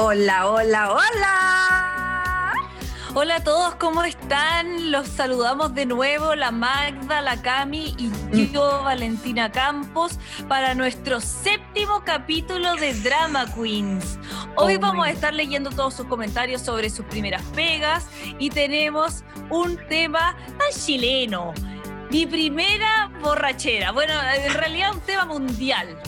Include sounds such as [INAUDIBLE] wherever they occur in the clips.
Hola, hola, hola. Hola a todos, ¿cómo están? Los saludamos de nuevo, la Magda, la Cami y Mm. yo, Valentina Campos, para nuestro séptimo capítulo de Drama Queens. Hoy Oh vamos a estar leyendo todos sus comentarios sobre sus primeras pegas y tenemos un tema tan chileno. Mi primera borrachera. Bueno, en realidad un tema mundial.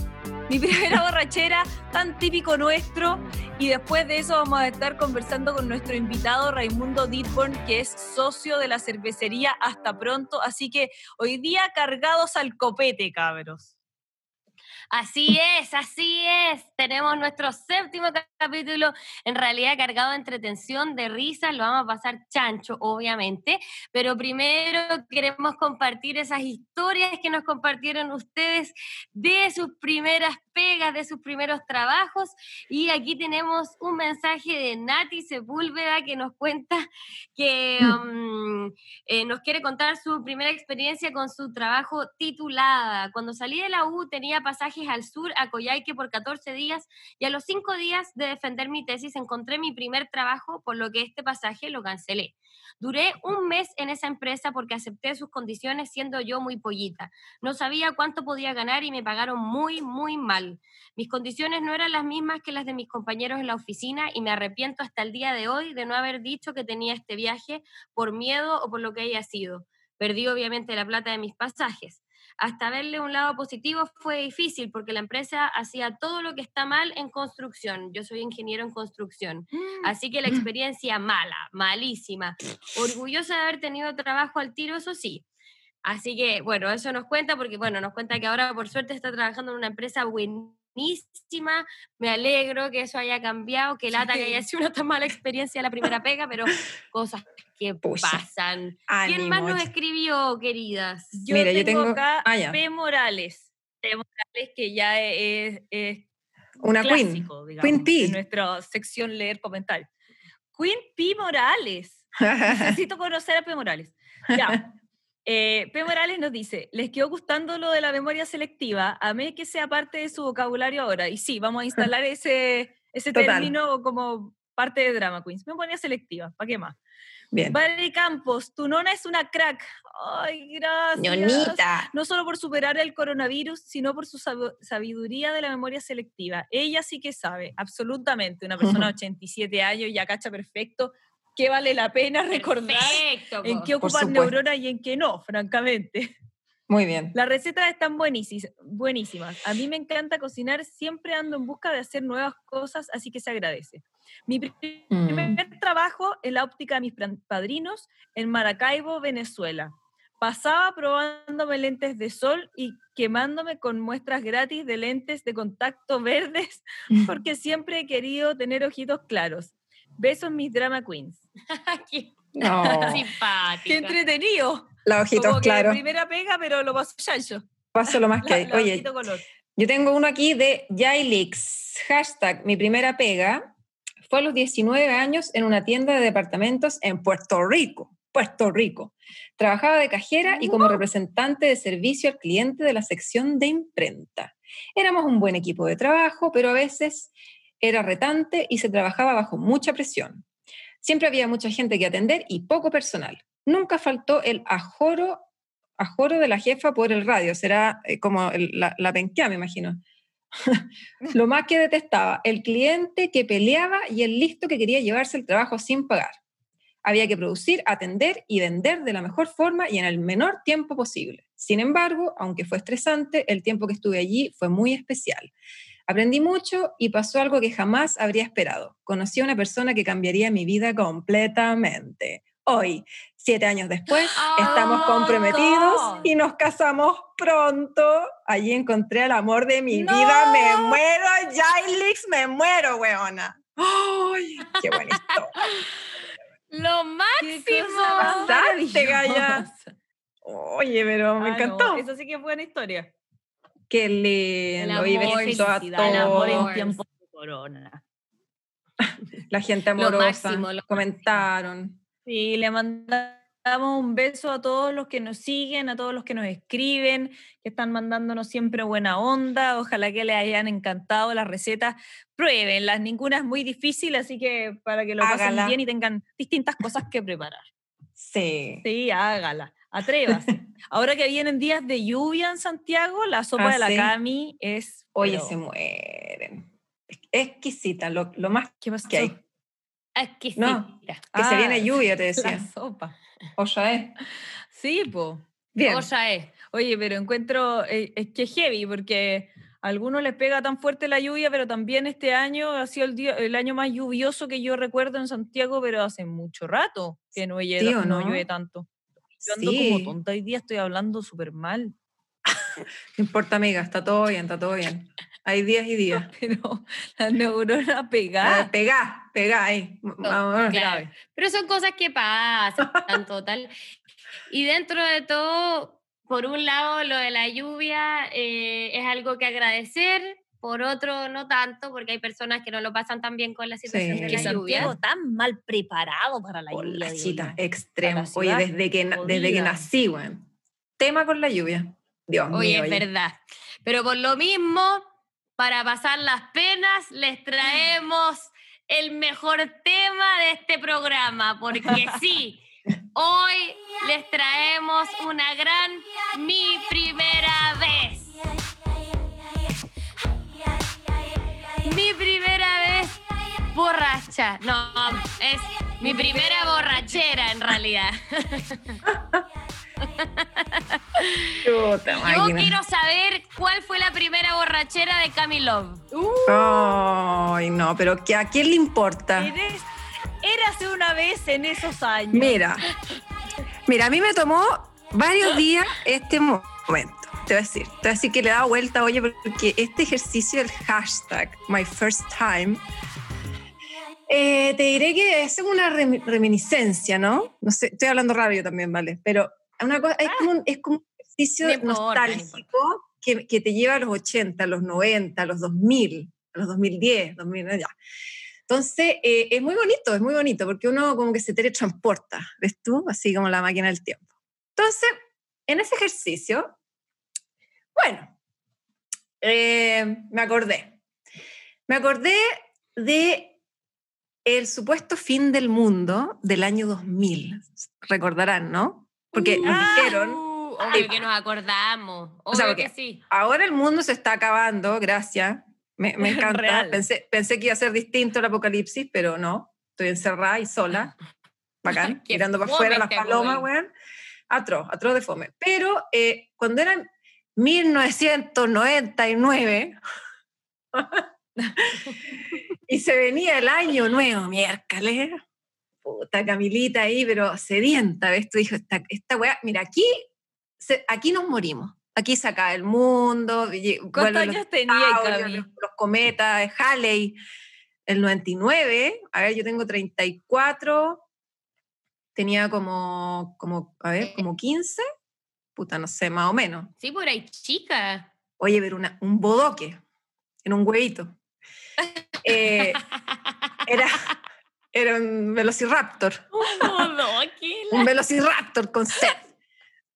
Mi primera [LAUGHS] borrachera, tan típico nuestro. Y después de eso vamos a estar conversando con nuestro invitado Raimundo Ditborn, que es socio de la cervecería Hasta Pronto. Así que hoy día cargados al copete, cabros. Así es, así es. Tenemos nuestro séptimo capítulo, en realidad cargado de entretención, de risas, lo vamos a pasar chancho, obviamente, pero primero queremos compartir esas historias que nos compartieron ustedes de sus primeras pegas, de sus primeros trabajos, y aquí tenemos un mensaje de Nati Sepúlveda que nos cuenta que um, eh, nos quiere contar su primera experiencia con su trabajo titulada. Cuando salí de la U tenía pasajes al sur, a Coyhaique por 14 días y a los 5 días de defender mi tesis encontré mi primer trabajo, por lo que este pasaje lo cancelé. Duré un mes en esa empresa porque acepté sus condiciones siendo yo muy pollita. No sabía cuánto podía ganar y me pagaron muy, muy mal. Mis condiciones no eran las mismas que las de mis compañeros en la oficina y me arrepiento hasta el día de hoy de no haber dicho que tenía este viaje por miedo o por lo que haya sido. Perdí obviamente la plata de mis pasajes. Hasta verle un lado positivo fue difícil porque la empresa hacía todo lo que está mal en construcción. Yo soy ingeniero en construcción. Así que la experiencia mala, malísima. Orgullosa de haber tenido trabajo al tiro, eso sí. Así que, bueno, eso nos cuenta porque, bueno, nos cuenta que ahora por suerte está trabajando en una empresa buenísima. Me alegro que eso haya cambiado, que lata que haya sido una tan mala experiencia la primera pega, pero cosas que Pucha. pasan. ¿Quién más nos escribió, queridas? Yo Mira, tengo, yo tengo- acá ah, ya. P. Morales. P. Morales, que ya es, es Una queen. clásico, digamos, Queen P. en nuestra sección leer comentarios. Queen P. Morales. [LAUGHS] Necesito conocer a P. Morales. Ya. Eh, P. Morales nos dice, ¿les quedó gustando lo de la memoria selectiva? A mí que sea parte de su vocabulario ahora. Y sí, vamos a [LAUGHS] instalar ese, ese Total. término como parte de Drama Queens. Memoria selectiva, ¿para qué más? Bien. Valerie Campos, tu nona es una crack. Ay, gracias. Ñonita. No solo por superar el coronavirus, sino por su sab- sabiduría de la memoria selectiva. Ella sí que sabe, absolutamente. Una persona de [LAUGHS] 87 años ya cacha perfecto que vale la pena [LAUGHS] recordar Perfecto, en qué ocupan neuronas y en qué no, francamente. Muy bien. Las recetas están buenísimas. A mí me encanta cocinar, siempre ando en busca de hacer nuevas cosas, así que se agradece. Mi Mm. primer trabajo en la óptica de mis padrinos en Maracaibo, Venezuela. Pasaba probándome lentes de sol y quemándome con muestras gratis de lentes de contacto [LAUGHS] verdes porque siempre he querido tener ojitos claros. Besos mis drama queens. [LAUGHS] Qué No. simpática. ¡Qué entretenido! Los Como ojitos que claros. primera pega, pero lo pasó chancho. Paso lo más [LAUGHS] que La- hay. la Oye, color. yo tengo uno aquí de Yailix. Hashtag, mi primera pega fue a los 19 años en una tienda de departamentos en Puerto Rico. Puerto Rico. Trabajaba de cajera y como representante de servicio al cliente de la sección de imprenta. Éramos un buen equipo de trabajo, pero a veces era retante y se trabajaba bajo mucha presión. Siempre había mucha gente que atender y poco personal. Nunca faltó el ajoro, ajoro de la jefa por el radio. Será eh, como la, la penquea, me imagino. [LAUGHS] Lo más que detestaba, el cliente que peleaba y el listo que quería llevarse el trabajo sin pagar. Había que producir, atender y vender de la mejor forma y en el menor tiempo posible. Sin embargo, aunque fue estresante, el tiempo que estuve allí fue muy especial. Aprendí mucho y pasó algo que jamás habría esperado. Conocí a una persona que cambiaría mi vida completamente. Hoy, siete años después, estamos Oh, comprometidos God. y nos casamos pronto. Allí encontré el amor de mi No. vida. Me muero, Jailix, me muero, weona. ¡Ay, qué bonito! [LAUGHS] Lo ¡Qué máximo. Pasaste, Gaya. Oye, pero me Ah, no, encantó. Eso sí que es buena historia. Qué lindo. El Y amor, besito a felicidad, el amor en de corona. La gente Lo amorosa. máximo, lo comentaron. Sí, le mandamos un beso a todos los que nos siguen, a todos los que nos escriben, que están mandándonos siempre buena onda. Ojalá que les hayan encantado las recetas. Pruébenlas, ninguna es muy difícil, así que para que lo pasen bien y tengan distintas cosas que preparar. Sí. Sí, hágala, atrévase. Ahora que vienen días de lluvia en Santiago, la sopa Ah, de la sí. Cami es... Oye, pero- se mueren. Exquisita, lo, lo más ¿Qué que hay. Exquisita. No. Que se Ah, viene lluvia, [LAUGHS] te La decía. sopa. Oya es. Sí, po. Bien. Olla es. Oye, pero encuentro, eh, es que es heavy, porque a algunos les pega tan fuerte la lluvia, pero también este año ha sido el, día- el año más lluvioso que yo recuerdo en Santiago, pero hace mucho rato que no llueve, Sí, ¿o no no? llueve tanto. Yo ando Sí. como tonta hoy día, estoy hablando súper mal, [LAUGHS] No importa, amiga, está todo bien, está todo bien. Hay días y días. [LAUGHS] pero la neurona pegada. pegá, pegá ahí. Vamos, Claro. Pero son cosas que pasan, total. Y dentro de todo, por un lado, lo de la lluvia eh, es algo que agradecer, por otro, no tanto, porque hay personas que no lo pasan tan bien con la situación Sí. de que la lluvia. Santiago tan mal preparado para la Por lluvia. la chita, extremo. la Oye, ciudad desde que, desde que nací, weón. Tema con la lluvia. Dios Oye, mío. es oye. verdad. Pero por lo mismo, para pasar las penas, les traemos el mejor tema de este programa, porque sí, [LAUGHS] hoy les traemos una gran Mi Primera Vez. Borracha. No, es mi primera borrachera en realidad. Chuta, Yo máquina. quiero saber cuál fue la primera borrachera de Camilove. Ay, no, pero que ¿a quién le importa? Eres, érase una vez en esos años. Mira, mira, a mí me tomó varios días este mo- momento. Te voy a decir, te voy a decir que le he dado vuelta, oye, porque este ejercicio del hashtag My First Time, eh, te diré que es una remi- reminiscencia, ¿no? No sé, estoy hablando raro yo también, ¿vale? Pero una cosa, es, como un, es como un ejercicio No importa, no nostálgico que, que te lleva a los 80, a los 90, a los 2000, a los 2010, 2000, ya. Entonces, eh, es muy bonito, es muy bonito, porque uno como que se teletransporta, ¿ves tú? Así como la máquina del tiempo. Entonces, en ese ejercicio, bueno, eh, me acordé. Me acordé de el supuesto fin del mundo del año 2000. Recordarán, ¿no? Porque nos Ah, dijeron, uh, obvio que nos acordamos. Obvio sea, que porque- sí. ahora el mundo se está acabando, gracias. Me, me [LAUGHS] encanta. Pensé, pensé que iba a ser distinto el apocalipsis, pero no. Estoy encerrada y sola. [LAUGHS] Bacán. Mirando para afuera las este palomas, weón. Atroz, atroz de fome. Pero eh, cuando eran 1999 [LAUGHS] y se venía el año nuevo, miércoles. Puta Camilita ahí, pero sedienta, ¿ves? Tú dijo, esta, esta weá, mira, aquí, se- aquí nos morimos. Aquí se acaba el mundo. ¿Cuántos años tenía los, los cometas, Halley, el 99. A ver, yo tengo 34. Tenía como, como, a ver, como 15. Puta, no sé, más o menos. Sí, por ahí, chica. Oye, una- un bodoque en un huevito. Eh, era, era un velociraptor. Un velociraptor con sed.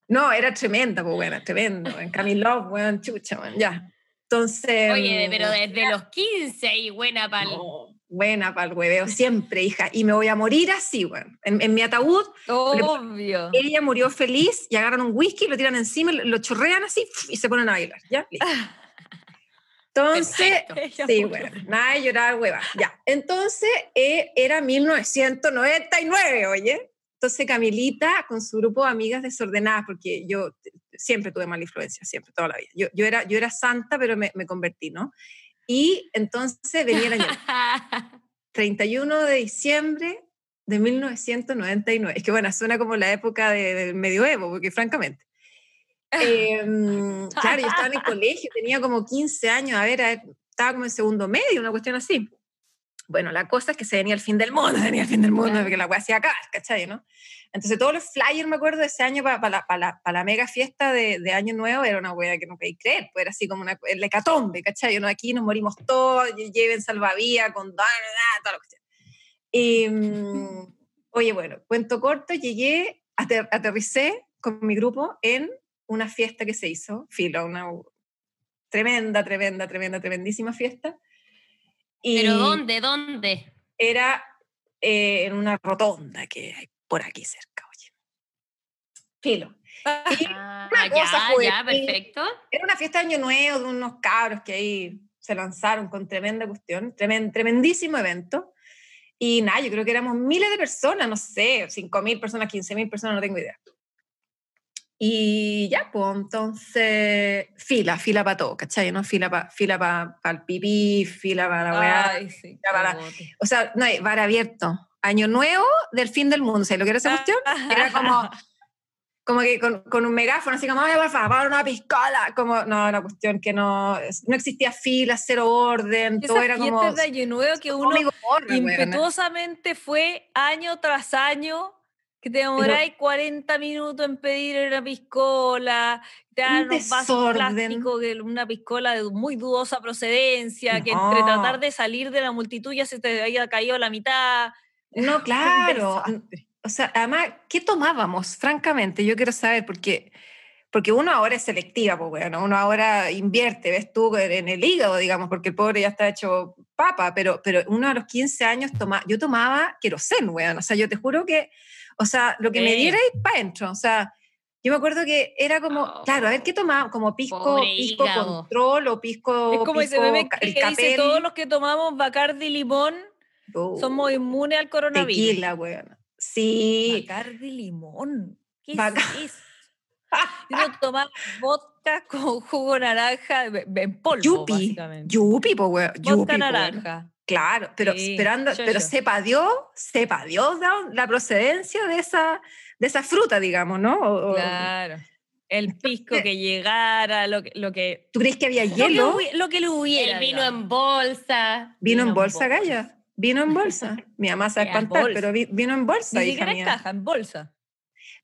No, era tremenda, pues bueno, tremendo. En Camilov, weón, chucha, weón, ya. Entonces. Oye, pero mm, desde los 15 y buena pal. no, buena para el hueveo, siempre, hija. Y me voy a morir así, weón. En, en mi ataúd, Obvio. ella murió feliz y agarran un whisky, lo tiran encima, lo, lo chorrean así y se ponen a bailar. ¿Ya? [LAUGHS] Entonces, Perfecto. [LAUGHS] Sí, bueno, nada de llorar, hueva. Ya. Entonces, eh, era 1999, oye. Entonces, Camilita, con su grupo de amigas desordenadas, porque yo siempre tuve mala influencia, siempre, toda la vida. Yo, yo, era, yo era santa, pero me, me convertí, ¿no? Y entonces venía el año [LAUGHS] 31 de diciembre de 1999. Es que, bueno, suena como la época de- del medioevo, porque francamente. Em, [LAUGHS] claro, yo estaba en el colegio, tenía como 15 años, a ver, a ver, estaba como en segundo medio, una cuestión así. Bueno, la cosa es que se venía el fin del mundo, [LAUGHS] venía el fin del mundo, porque la weá se iba a acabar, ¿cachai? ¿no? Entonces todos los flyers, me acuerdo, de ese año para la, pa la, pa la mega fiesta de, de Año Nuevo, era una weá que no podía creer, pues era así como una, el hecatombe, ¿cachai? ¿no? Aquí nos morimos todos, lle- lleven salvavidas, con da, la cuestión. Y, [LAUGHS] oye, bueno, cuento corto, llegué ater- aterricé con mi grupo en una fiesta que se hizo, filo, una tremenda, tremenda, tremenda, tremendísima fiesta. Y ¿Pero dónde? ¿Dónde? Era eh, en una rotonda que hay por aquí cerca, oye. Filo. Y [LAUGHS] Ah, una cosa ya, perfecto. Era una fiesta de Año Nuevo de unos cabros que ahí se lanzaron con tremenda cuestión, tremen- tremendísimo evento. Y nada, yo creo que éramos miles de personas, no sé, 5 mil personas, 15 mil personas, no tengo idea. Y ya, pues entonces, fila, fila para todo, ¿cachai? ¿no? Fila para fila pa, pa el pipí, fila para la weá. Sí. Para-. O sea, no hay bar abierto. Año Nuevo del fin del mundo, ¿sabes lo que era esa cuestión? Era como, como que con, con un megáfono, así como, ay, por favor, una piscola. Como, no, una cuestión que no, no existía fila, cero orden, todo era como... de Año Nuevo que uno impetuosamente fue año tras año que te demoráis 40 minutos en pedir una piscola, te dan Un plásticos, que una piscola de muy dudosa procedencia, que entre No. tratar de salir de la multitud ya se te había caído la mitad. No, [LAUGHS] claro. desastre. O sea, además, ¿qué tomábamos? Francamente, yo quiero saber, porque, porque uno ahora es selectiva, pues bueno, uno ahora invierte, ves tú, en, en el hígado, digamos, porque el pobre ya está hecho papa, pero, pero uno a los 15 años, toma, yo tomaba querosén, weón, o sea, yo te juro que, o sea, lo que me diera para adentro, o sea, yo me acuerdo que era como, Oh. claro, a ver qué tomaba, como pisco, pisco control o pisco, es como ese pisco meme ca- que el dice capel, todos los que tomamos Bacardi Limón oh, somos inmunes al coronavirus. tequila, weón. Sí, Bacardi Limón. ¿Qué Baca- es eso? Yo [LAUGHS] tomaba vodka con jugo naranja en polvo, Yupi, yupi, po, weón. Vodka naranja. Claro, pero Sí, esperando, yo, pero yo. sepa Dios, sepa Dios la, la procedencia de esa, de esa fruta, digamos, ¿no? O- Claro. El pisco que llegara, lo que, lo que, ¿Tú crees que había lo que, hielo? lo que le hubiera. El vino digamos. en bolsa. Vino en vino en bolsa, bolsa. Gaya. Vino en bolsa. Mi mamá se va a espantar, pero vi- vino en bolsa, Ni hija siquiera en mía. caja, en bolsa.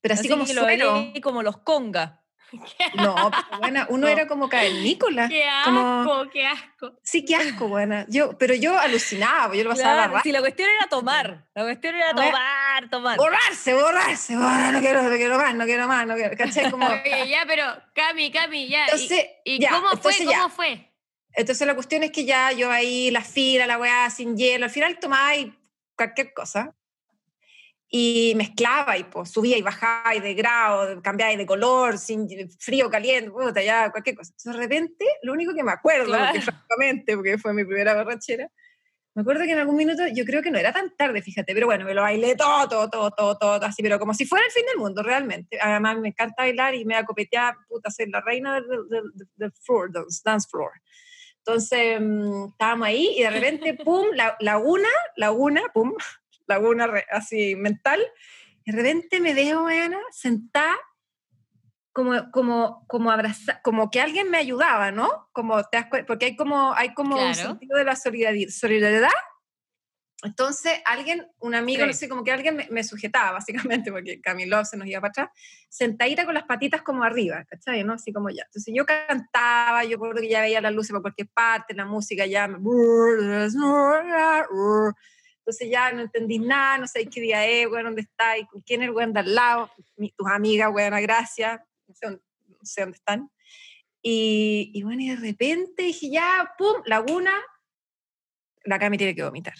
Pero así, como que lo suero. veía como los congas. [LAUGHS] No, pero buena, uno No. era como cavernícola. Qué Como- asco, qué asco. Sí, qué asco, buena. Yo, pero yo alucinaba, yo lo pasaba Claro, rato. si la cuestión era tomar. La cuestión era tomar, tomar. Borrarse, borrarse, borrar, no quiero, no quiero más, no quiero más, no quiero, ¿cachai? Como, [LAUGHS] Oye, ya, pero Cami, Cami, ya. ¿Y- entonces, ¿Y, ya, cómo fue? entonces ya. ¿Cómo fue? Entonces la cuestión es que ya yo ahí, la fila, la weá, sin hielo, al final tomaba y cualquier cosa. Y mezclaba y pues, subía y bajaba y de grado, cambiaba de color, sin frío, caliente, puta, ya cualquier cosa. Entonces, de repente, lo único que me acuerdo, porque, Claro. francamente, porque fue mi primera borrachera, me acuerdo que en algún minuto, yo creo que no era tan tarde, fíjate, pero bueno, me lo bailé todo, todo, todo, todo, todo, así, pero como si fuera el fin del mundo, realmente. Además, me encanta bailar y me da copetear, puta, ser la reina del, del, del- floor, del dance floor. Entonces, mm, estábamos ahí y de repente, [LAUGHS] pum, la, laguna, laguna, pum, laguna así mental. De repente me veo, Ana, sentada, como, como, como abrazar, como que alguien me ayudaba, ¿no? Como te cuen- porque hay como, hay como un Claro. sentido de la solidari- solidaridad. Entonces, alguien, un amigo, no Sí. sé, como que alguien me, me sujetaba, básicamente, porque Camilo se nos iba para atrás, sentadita con las patitas como arriba, ¿cachai? ¿no? Así como ya. Entonces yo cantaba, yo recuerdo que ya veía las luces por cualquier parte, la música ya... me- Entonces ya no entendí nada, no sé qué día es, weón, dónde está, y con quién es el weón de al lado, mi- tus amigas, weón, gracias, no sé, dónde- no sé dónde están. Y, y bueno, y de repente dije, ya, pum, laguna, la Cami tiene que vomitar.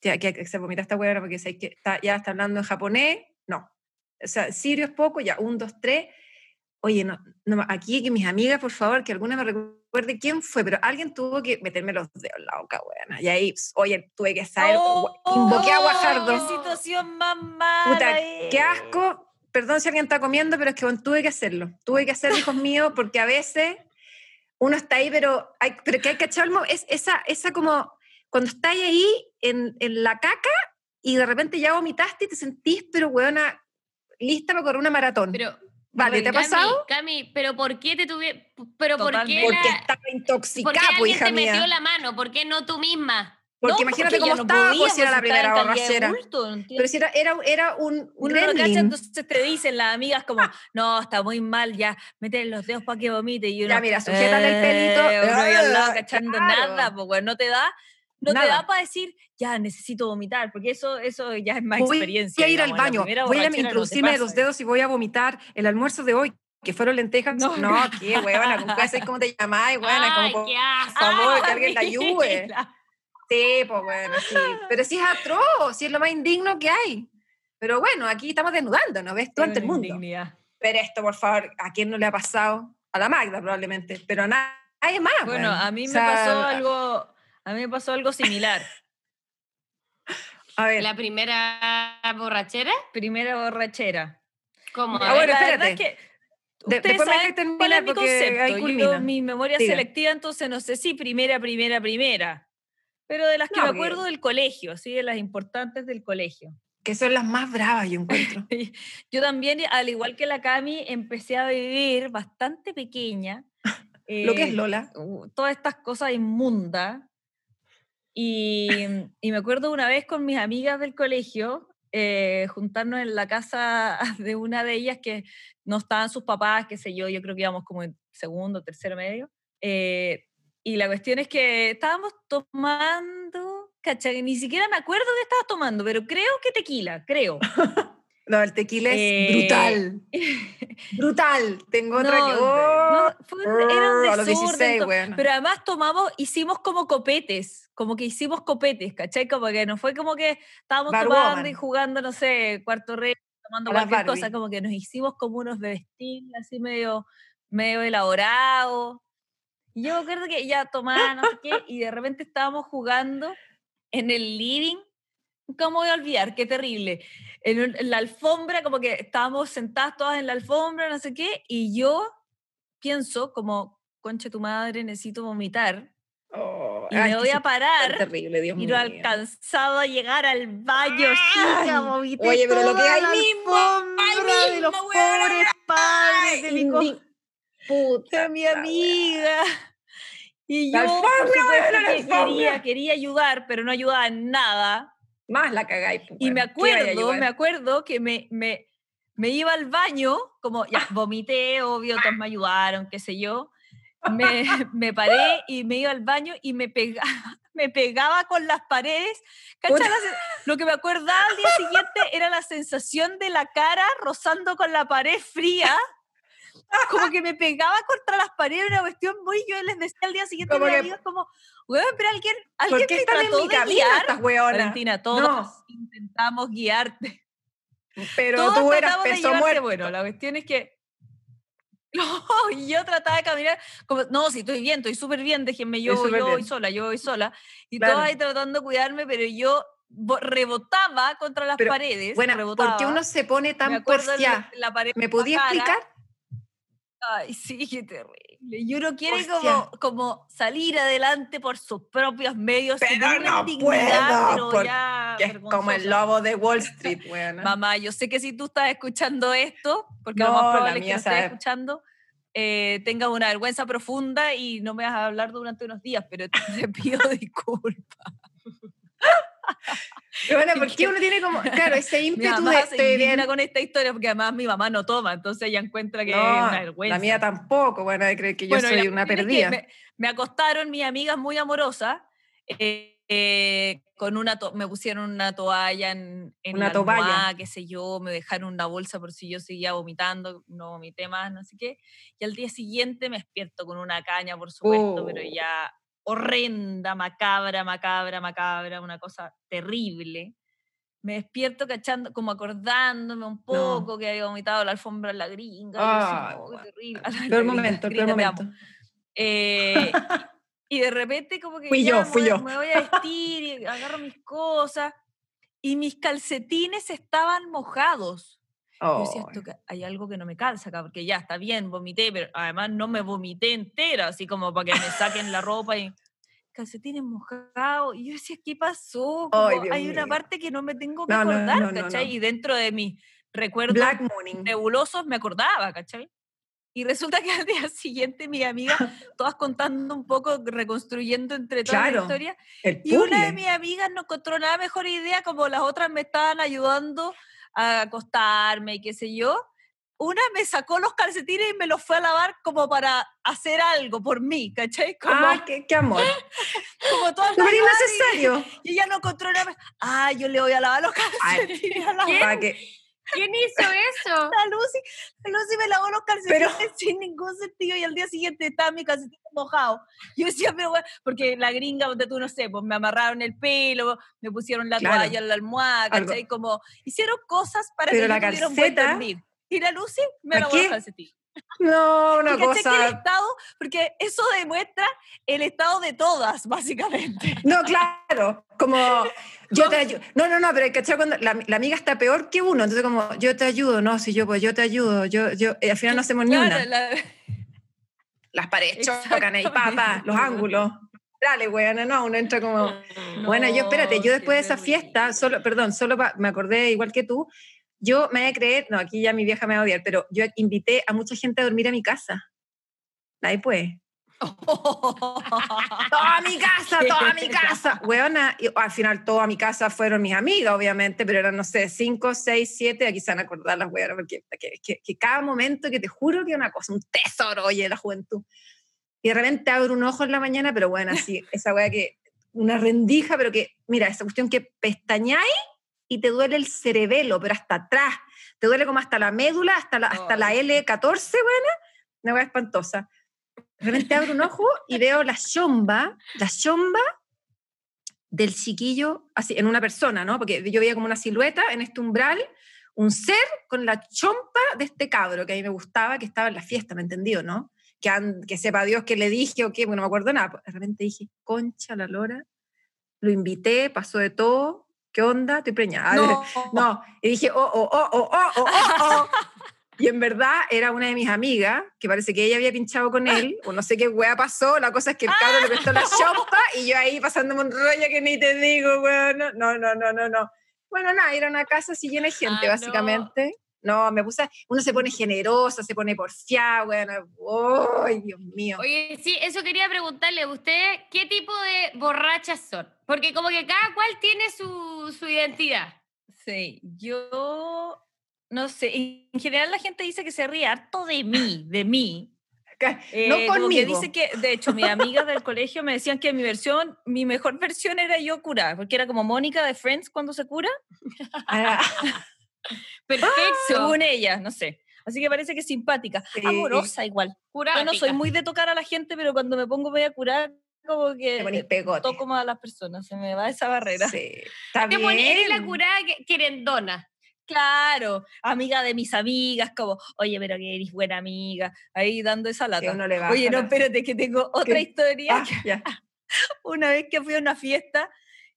Ya, que, se vomita esta weona porque sé que está, ya está hablando en japonés, no. O sea, sirio es poco, ya, un, dos, tres. Oye, no, no, aquí que mis amigas, por favor, que alguna me recuerde quién fue, pero alguien tuvo que meterme los dedos en la boca, weona. Y ahí, oye, tuve que saber, Oh, invoqué a ¡Qué Guajardo. situación más mala! Puta, eh. qué asco. Perdón si alguien está comiendo, pero es que bueno, tuve que hacerlo. Tuve que hacerlo, hijos míos, porque a veces uno está ahí, pero, hay, pero que hay que echar el mo- es esa, esa como cuando estáis ahí en, en la caca y de repente ya vomitaste y te sentís, pero weona, lista para correr una maratón. Pero, vale, ¿te ha pasado? Cami, pero ¿por qué te tuve, pero por qué, Totalmente. Porque la- estaba por qué intoxicada, pues, alguien hija te metió la mano? ¿Por qué no tú misma? Porque No, imagínate ya cómo no estaba, podía, pues si era la primera borrachera. bulto, no. Pero si era, era, era un no cacha, gremlin. entonces te dicen las amigas como, no, está muy mal, ya, métele los dedos para que vomite. Y uno, Ya, mira, sujétale el pelito. eh, uno al lado Ah, cachando claro. nada, pues no te da. No te nada. da para decir, ya necesito vomitar, porque eso, eso ya es más voy experiencia. a ir al digamos, la baño, voy a borrachera no te introducirme los dedos y voy a vomitar el almuerzo de hoy, que fueron lentejas. No, No, qué huevona, ¿con qué haces? ¿Cómo te llamáis, huevona? Como, qué por favor, que [LAUGHS] alguien la ayude. Sí, pues bueno, sí. Pero sí es atroz, sí es lo más indigno que hay. Pero bueno, aquí estamos desnudando, ¿no ves? Es ante el mundo. indignidad. Pero esto, por favor, ¿a quién no le ha pasado? A la Magda probablemente, pero a nadie más. Bueno, weón. a mí O me sea, pasó algo, a mí me pasó algo similar. A ver, La primera borrachera, Primera borrachera. ¿cómo? Ah, bueno, la verdad es que De- después me saben terminar cuál es mi concepto. Yo, mi memoria Diga. selectiva, entonces no sé si primera, primera, primera. Pero de las que No, me acuerdo del colegio, sí, de las importantes del colegio. que son las más bravas, yo encuentro. [LAUGHS] Yo también, al igual que la Cami, empecé a vivir bastante pequeña. [LAUGHS] Lo que es eh, Lola. todas estas cosas inmundas. Y, y me acuerdo una vez con mis amigas del colegio, eh, juntarnos en la casa [LAUGHS] de una de ellas que no estaban sus papás, qué sé yo, yo creo que íbamos como en segundo, tercero medio. eh, y la cuestión es que estábamos tomando, ¿cachai? Ni siquiera me acuerdo que estabas tomando, pero creo que tequila, creo. [LAUGHS] No, el tequila es Eh, brutal. [LAUGHS] Brutal. Tengo otra No, que. oh, no, fue era un los desorden 16, to- weón. Pero además tomamos, hicimos como copetes, como que hicimos copetes, ¿cachai? Como que no fue como que estábamos Bar tomando woman. y jugando, no sé, cuarto rey, tomando A las cualquier cosa, como que nos hicimos como unos bebestibles así medio, medio elaborados. Y yo me acuerdo que ya tomaba, no sé qué, y de repente estábamos jugando en el living. ¿Cómo voy a olvidar? Qué terrible. En, en la alfombra, como que estábamos sentadas todas en la alfombra, no sé qué, y yo pienso como, concha tu madre, necesito vomitar, Oh, y me voy sí, a parar, terrible, Dios y no he alcanzado a llegar al baño, vomité oye, pero lo que hay mismo, alfombra de los mismo, pobres padres de mi, Indi- Puta mi wea. amiga. Y yo, por supuesto, que quería, quería ayudar, pero no ayudaba en nada. Más la cagáis. pues, Y me weón. ¿Qué vaya a acuerdo, me acuerdo que me, me, me iba al baño, como ya [LAUGHS] vomité, obvio, todos me ayudaron, qué sé yo. Me, [LAUGHS] me paré [LAUGHS] y me iba al baño y me pegaba, me pegaba con las paredes. Lo que me acordaba al día siguiente era la sensación de la cara rozando con la pared fría. Como que me pegaba contra las paredes, una cuestión muy. Yo les decía al día siguiente a Como mis que- amigos, como, weón, pero alguien, ¿Por alguien me trató mi de camino guiar. Valentina, todos No. intentamos guiarte. Pero todos tú eras peso muerto. Bueno, la cuestión es que. [LAUGHS] No, yo trataba de caminar como, no, si estoy bien, estoy súper bien, déjenme, yo, yo voy sola, yo voy sola. Y Claro. todos ahí tratando de cuidarme, pero yo bo- rebotaba contra las Pero, paredes. Bueno, rebotaba. ¿por qué uno se pone tan porcia? la, la pared ¿Me podía explicar? Ay, sí, qué terrible. Y uno quiere como, como salir adelante por sus propios medios. Pero no puedo, pero porque ya Que es como el lobo de Wall Street, [LAUGHS] weona. Mamá, yo sé que si tú estás escuchando esto, porque lo No, más la probable es que lo estés escuchando, eh, tengas una vergüenza profunda y no me vas a hablar durante unos días, pero te [LAUGHS] pido disculpas. Bueno, [LAUGHS] porque uno tiene como, claro, ese [LAUGHS] ímpetu de estoy bien. con esta historia porque además mi mamá no toma, entonces ella encuentra que es No, una vergüenza. la mía tampoco, bueno, de creer que yo Bueno, soy una es que perdida. Me, me acostaron mis amigas muy amorosas, eh, eh, con una to- me pusieron una toalla en, en Una la toalla. almohada, qué sé yo, me dejaron una bolsa por si yo seguía vomitando, no vomité más, no sé qué. Y al día siguiente me despierto con una caña, por supuesto, pero Oh. ya horrenda, macabra, macabra, macabra, una cosa terrible. Me despierto cachando, como acordándome un poco que había vomitado la alfombra en la gringa. Ay, "Oh, terrible". [LAUGHS] Peor gringa, momento, peor momento. Eh, [LAUGHS] y de repente como que Fui ya yo, me fui yo. me voy a [LAUGHS] vestir y agarro mis cosas y mis calcetines estaban mojados. Yo decía, Oh, esto que hay algo que no me calza acá, porque ya está bien, vomité, pero además no me vomité entera, así como para que me saquen la [LAUGHS] ropa y calcetines mojados. Y yo decía, ¿qué pasó? Dios hay una mío. parte que no me tengo que No, acordar, no, no, ¿cachai? Y dentro de mis recuerdos Black nebulosos me acordaba, ¿cachai? Y resulta que al día siguiente mi amiga, [LAUGHS] todas contando un poco, reconstruyendo entre todas Claro, la historia, y una de mis amigas no encontró nada mejor idea, como las otras me estaban ayudando a acostarme y qué sé yo. una me sacó los calcetines y me los fue a lavar como para hacer algo por mí, ¿cachai? Como, ah, qué, qué amor. [LAUGHS] como todo Súper innecesario. Y ella no controla. Ah, yo le voy a lavar los calcetines. a la ¿Qué? ¿Quién hizo eso? [LAUGHS] La Lucy, la Lucy me lavó los calcetines Pero- [LAUGHS] sin ningún sentido y al día siguiente estaba mi calcetín mojado. Yo decía, pero bueno, porque la gringa, donde tú no sé, pues me amarraron el pelo, me pusieron la Claro. toalla en la almohada. ¿cachai? Como hicieron cosas para Pero que la yo calceta- dormir. Y la Lucy me ¿A lavó los calcetines. No, una Y cachai que el cosa. estado, porque eso demuestra el estado de todas, básicamente. No, claro, como [LAUGHS] yo te ayudo. No, no, no, pero ¿cachai? Cuando la, la amiga está peor que uno, entonces como yo te ayudo, no, si yo pues yo te ayudo, yo, yo, y al final no hacemos ni Claro, una. la- [LAUGHS] Las paredes chocan ahí, papá, los ángulos. Dale, weona, no, uno entra como... Bueno, yo espérate, yo No, después de esa fiesta, solo, perdón, solo pa- me acordé igual que tú, yo me voy a creer, no, aquí ya mi vieja me va a odiar, pero yo invité a mucha gente a dormir a mi casa. Nadie puede. [LAUGHS] Toda mi casa, toda mi casa. Weona, y al final toda mi casa fueron mis amigas, obviamente, pero eran, no sé, cinco, seis, siete, aquí se van a acordar las weonas, porque que, que- que cada momento que te juro que es una cosa, un tesoro, oye, la juventud. Y de repente abro un ojo en la mañana, pero bueno, así, esa wea que, una rendija, pero que, mira, esa cuestión que pestañáis y te duele el cerebelo, pero hasta atrás. Te duele como hasta la médula, hasta la, hasta la L14, buena, una wea espantosa. De repente abro un ojo y veo la chomba, la chomba del chiquillo, así, en una persona, ¿no? Porque yo veía como una silueta en este umbral, un ser con la chompa de este cabro que a mí me gustaba, que estaba en la fiesta, ¿me entendió, no? Que, que sepa Dios que le dije o qué, porque no me acuerdo nada. De repente dije, concha la lora, lo invité, pasó de todo, ¿qué onda? Estoy preñada. [LAUGHS] No. no. Y dije, oh, oh, oh, oh, oh, oh, oh. oh". [LAUGHS] Y en verdad era una de mis amigas, que parece que ella había pinchado con él, o no sé qué wea pasó. La cosa es que el cabrón le prestó la [LAUGHS] chompa y yo ahí pasándome un rollo que ni te digo, weón. No, no, no, no, no. Bueno, nada, era una casa así llena de gente, ah, básicamente. No. me puse, uno se pone generosa, se pone porfiada, weón, ¡ay, Dios mío! Oye, sí, eso quería preguntarle a usted, ¿qué tipo de borrachas son? Porque como que cada cual tiene su, su identidad. Sí, yo no sé. En general la gente dice que se ríe harto de mí, de mí. Eh, no conmigo. dice que, de hecho, mis amigas del colegio me decían que mi versión, mi mejor versión era yo curada, porque era como Mónica de Friends cuando se cura, Ah, [LAUGHS] Perfecto. según ella, no sé. Así que parece que es simpática, Sí. amorosa igual. Yo no soy muy de tocar a la gente, pero cuando me pongo media curar, como que toco más a las personas, se me va esa barrera. Sí, está Te bien. pones, eres la curada que- querendona. Claro, amiga de mis amigas, como, oye, pero que eres buena amiga, ahí dando esa lata. uno le Oye, no, espérate, que tengo otra ¿Qué? historia. Ah, ya. [LAUGHS] Una vez que fui a una fiesta,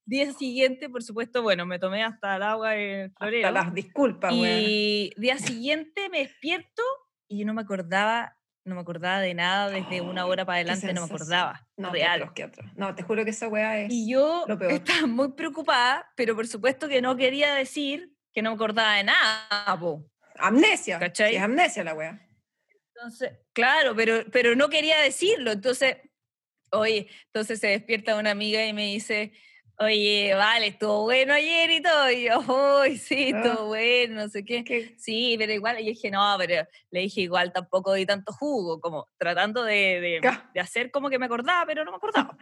día siguiente, por supuesto, bueno, me tomé hasta el agua en el florero. Hasta las disculpas, y día siguiente me despierto y yo no me acordaba, no me acordaba de nada desde una hora para adelante, no me acordaba. No, real. atroz, qué atroz. No, te juro que esa weá es. Y yo lo peor. estaba muy preocupada, pero por supuesto que no quería decir que no me acordaba de nada, po. Amnesia. ¿Cachai? Sí, es amnesia la weá. Entonces, claro, pero, pero no quería decirlo. Entonces, oye, entonces se despierta una amiga y me dice, oye, vale, estuvo bueno ayer y todo. Y yo, [LAUGHS] uy, sí, Ah. estuvo bueno, no sé qué. ¿Qué? Sí, pero igual, y yo dije, no, pero le dije igual tampoco di tanto jugo, como tratando de, de, de hacer como que me acordaba, pero no me acordaba.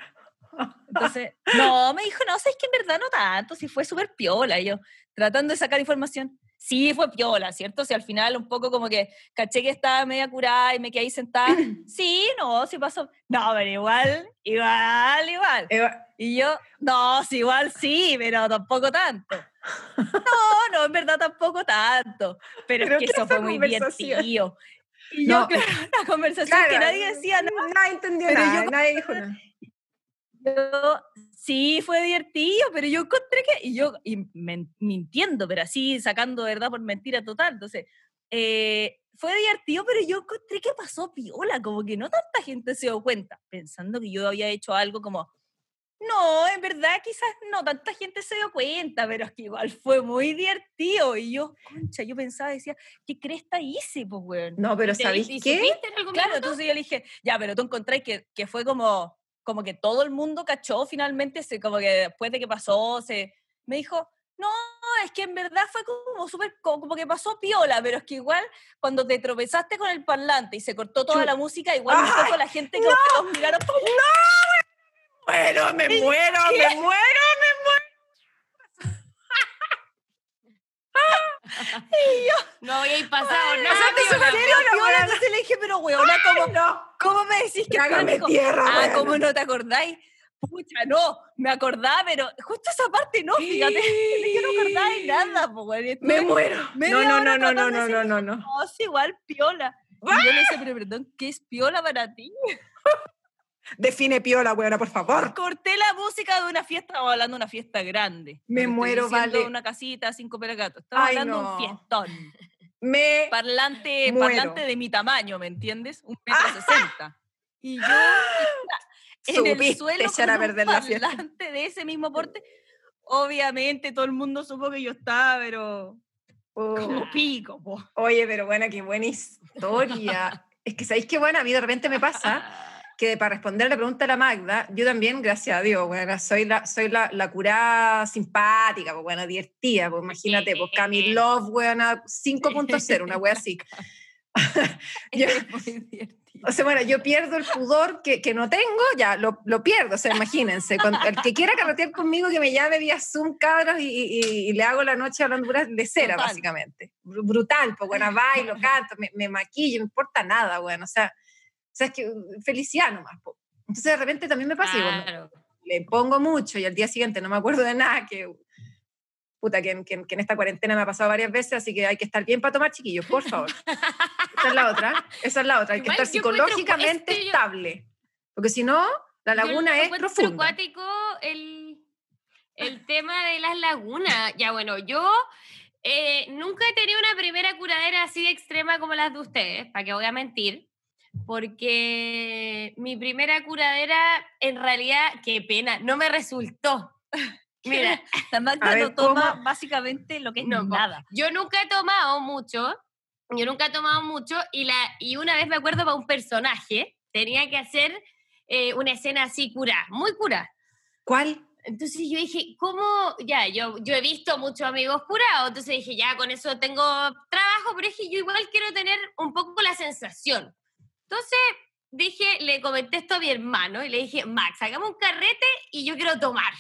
[LAUGHS] Entonces, no, me dijo, no, sabes que en verdad no tanto, si fue súper piola. Y yo, tratando de sacar información, sí fue piola, ¿cierto? Si al final un poco como que caché que estaba media curada y me quedé ahí sentada, [CLEARS THROAT] sí, no, sí pasó. No, pero igual, igual, igual. Eva- Y yo, no, sí, igual sí, pero tampoco tanto. No, no, en verdad tampoco tanto. Pero, Pero es que ¿qué eso fue muy divertido. Y No, yo, [LAUGHS] claro, una conversación que claro, nadie decía nada. Nadie entendió Pero nada, yo- nadie dijo nada. Yo, sí, fue divertido, pero yo encontré que, y yo y men- mintiendo, pero así sacando verdad por mentira total. Entonces, eh, fue divertido, pero yo encontré que pasó piola, como que no tanta gente se dio cuenta, pensando que yo había hecho algo como, no, en verdad quizás no tanta gente se dio cuenta, pero es que igual fue muy divertido. Y yo, concha, yo pensaba, decía, ¿qué cresta hice, pues, weón? No, pero ¿Y te- ¿sabéis qué? Claro, entonces yo le dije, ya, pero tú encontrás que, que fue como, como que todo el mundo cachó finalmente, se, como que después de que pasó, se, me dijo, No, es que en verdad fue como súper, como que pasó piola, pero es que igual cuando te tropezaste con el parlante y se cortó toda la música, igual un ¡Ay! poco la gente que miraron como, Bueno, me muero, me [LAUGHS] muero. No había pasado Nada. "Piola, piola, piola", weona. entonces le dije, pero weona, ¿cómo, No, ¿cómo me decís que Trágame tierra, Ah, weona. ¿cómo no te acordáis? Pucha, no, me acordaba, pero justo esa parte no, fíjate, [LAUGHS] yo no acordaba de nada, po, weón, y me muero. No, no, no, no, no, no, no, no, no. No, es igual piola. Y yo le decía, pero perdón, ¿qué es piola para ti? Define piola, weona, por favor. Corté la música de una fiesta, estamos hablando de una fiesta grande. Me muero, vale. una casita, cinco pelagatos. Estamos Ay, hablando de no. un fiestón. Me Parlante, Muero. parlante de mi tamaño, ¿me entiendes? Un metro sesenta. Y yo [LAUGHS] en el supiste suelo a con un perder la fiesta. parlante de ese mismo porte. Obviamente todo el mundo supo que yo estaba, pero Oh. como pico, po. Oye, pero buena, qué buena historia. [LAUGHS] es que, ¿sabéis qué buena? A mí de repente me pasa que para responder la pregunta de la Magda, yo también, gracias a Dios, bueno, soy la, soy la, la curada simpática, pues, bueno, divertida, pues imagínate, pues Camille Love, buena, 5.0, [LAUGHS] una wea así. [LAUGHS] Yo- o sea, bueno, yo pierdo el pudor que, que no tengo, ya lo, lo pierdo, o sea, imagínense, cuando- el que quiera carretear conmigo, que me llame vía Zoom, cabros, y, y- y le hago la noche hablando puras de cera, Total. básicamente. Bru- Brutal, pues bueno, [LAUGHS] bailo, canto, me, me maquillo, no importa nada, bueno, o sea, o sea, es que uh, felicidad nomás, po. Entonces de repente también me pasa, y Claro. le pongo mucho y al día siguiente no me acuerdo de nada, que puta, que, en- que que en esta cuarentena me ha pasado varias veces, así que hay que estar bien para tomar, chiquillos, por favor. Esa es la otra, esa es la otra, hay que Igual estar yo encuentro- psicológicamente es que yo- estable, porque si no, la Yo laguna lo es profunda. acuático el, el tema de las lagunas. Ya bueno, yo eh, nunca he tenido una primera curadera así de extrema como las de ustedes, para que voy a mentir, porque mi primera curadera en realidad, qué pena, no me resultó. [LAUGHS] Mira, La Magda A ver, no toma ¿cómo? básicamente lo que es No, nada. yo nunca he tomado mucho, yo nunca he tomado mucho y, la, y una vez me acuerdo para un personaje, tenía que hacer eh, una escena así cura, muy cura. ¿Cuál? Entonces yo dije, ¿cómo? Ya, yo, yo he visto muchos amigos curados, entonces dije, ya, con eso tengo trabajo, pero dije, yo igual quiero tener un poco la sensación. Entonces dije, le comenté esto a mi hermano y le dije, Max, hagamos un carrete y yo quiero tomar,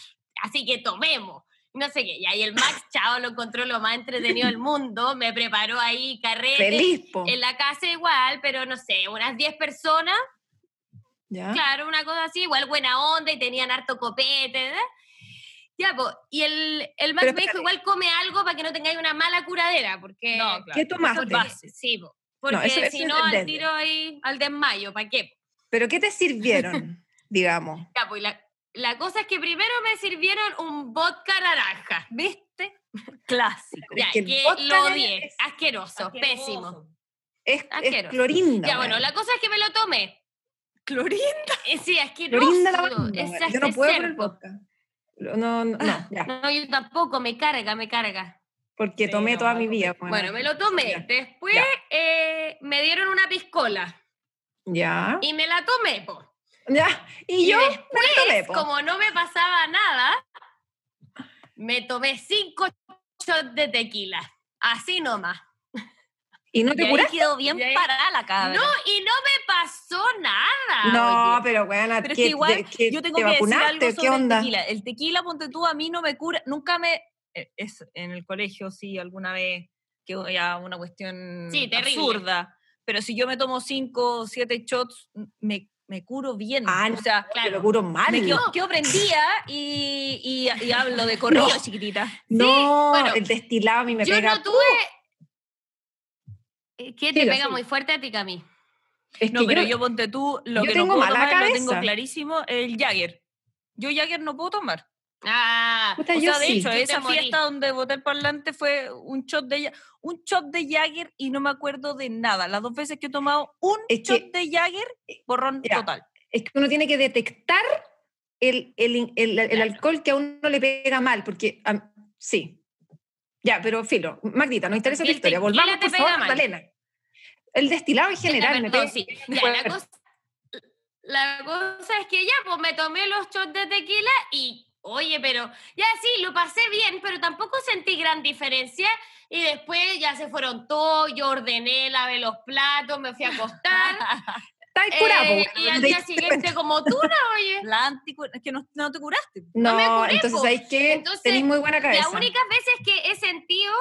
así que tomemos. No sé qué, y ahí el Max, [LAUGHS] chao, lo encontró lo más entretenido del mundo, me preparó ahí carrete. Feliz, po. En la casa igual, pero no sé, unas 10 personas, ¿Ya? Claro, una cosa así, igual buena onda y tenían harto copete, ¿verdad? Ya, pues, y el, el Max Pero me dijo, igual come algo para que no tengáis una mala curadera, porque... No, claro. ¿Qué tomaste? porque-. Sí, po, porque eso- eso si es no, al tiro ahí, al desmayo, ¿para qué? ¿Pero qué te sirvieron, [LAUGHS] digamos? Ya, pues, la, la cosa es que primero me sirvieron un vodka naranja, ¿Viste? [LAUGHS] Clásico. Es ya, que lo odié, es asqueroso, pésimo. Es, es Asqueroso. clorinda. Ya, bueno, la cosa es que me lo tomé. Clorín. Eh, Sí, asqueroso. Clorinda la banda, es. Yo no puedo con el vodka. No, no, no, ya, No, yo tampoco, me carga, me carga. Porque Sí, tomé no, toda no, mi vida. Bueno, me lo tomé. Ya. Después Ya. eh, me dieron una piscola Ya, y me la tomé, po. ya. Y, Y yo después, la tomé, po. como no me pasaba nada, me tomé cinco shots de tequila. Así nomás. ¿Y no Y te ahí curaste? quedó bien Y ahí- parada la cabra. No, y no me pasó nada. No, oye. pero bueno, Pero es ¿qué- que igual de- qué- yo tengo ¿te que decir vacunaste? algo ¿Qué sobre onda? el tequila. El tequila, ponte tú, a mí no me cura, nunca me... eh, Es en el colegio, sí, alguna vez que ya una cuestión Sí, absurda. Pero si yo me tomo cinco o siete shots, me, me curo bien. Ah, o sea, Te lo curo mal. me quedo, quedo prendida y, y, y hablo de [LAUGHS] corrido, No. chiquitita. No, bueno, el destilado a mí me Yo pega. no tuve. Eh, ¿Qué te Siga, pega siga. muy fuerte a ti, Cami? Es No, que pero yo- yo ponte tú, lo yo que tengo no puedo mala tomar, lo tengo clarísimo, el Jagger. Yo Jagger no puedo tomar. Ah, Puta, O yo sea, de sí. hecho, esa morís. fiesta donde boté el parlante fue un shot de un shot de Jagger y no me acuerdo de nada. Las dos veces que he tomado un Es shot que- de Jagger, borrón Ya. total. es que uno tiene que detectar el, el, el- el Claro. alcohol que a uno le pega mal, porque am- sí. Ya, pero filo, Magdita, nos interesa el historia. Volvamos, por favor. Magdalena. El destilado en general me perdón, pega sí. [LAUGHS] Ya, la, cosa, la cosa es que ya, pues me tomé los shots de tequila y Oye, pero ya sí, lo pasé bien, pero tampoco sentí gran diferencia. Y después ya se fueron todos, yo ordené, lavé los platos, me fui a acostar. [LAUGHS] Está curado. eh, po, y al día siguiente como tú, ¿no? Oye. La anticu- es que no, no te curaste. No, me curé, entonces hay que Entonces, muy buena cabeza. Las únicas veces que he sentido,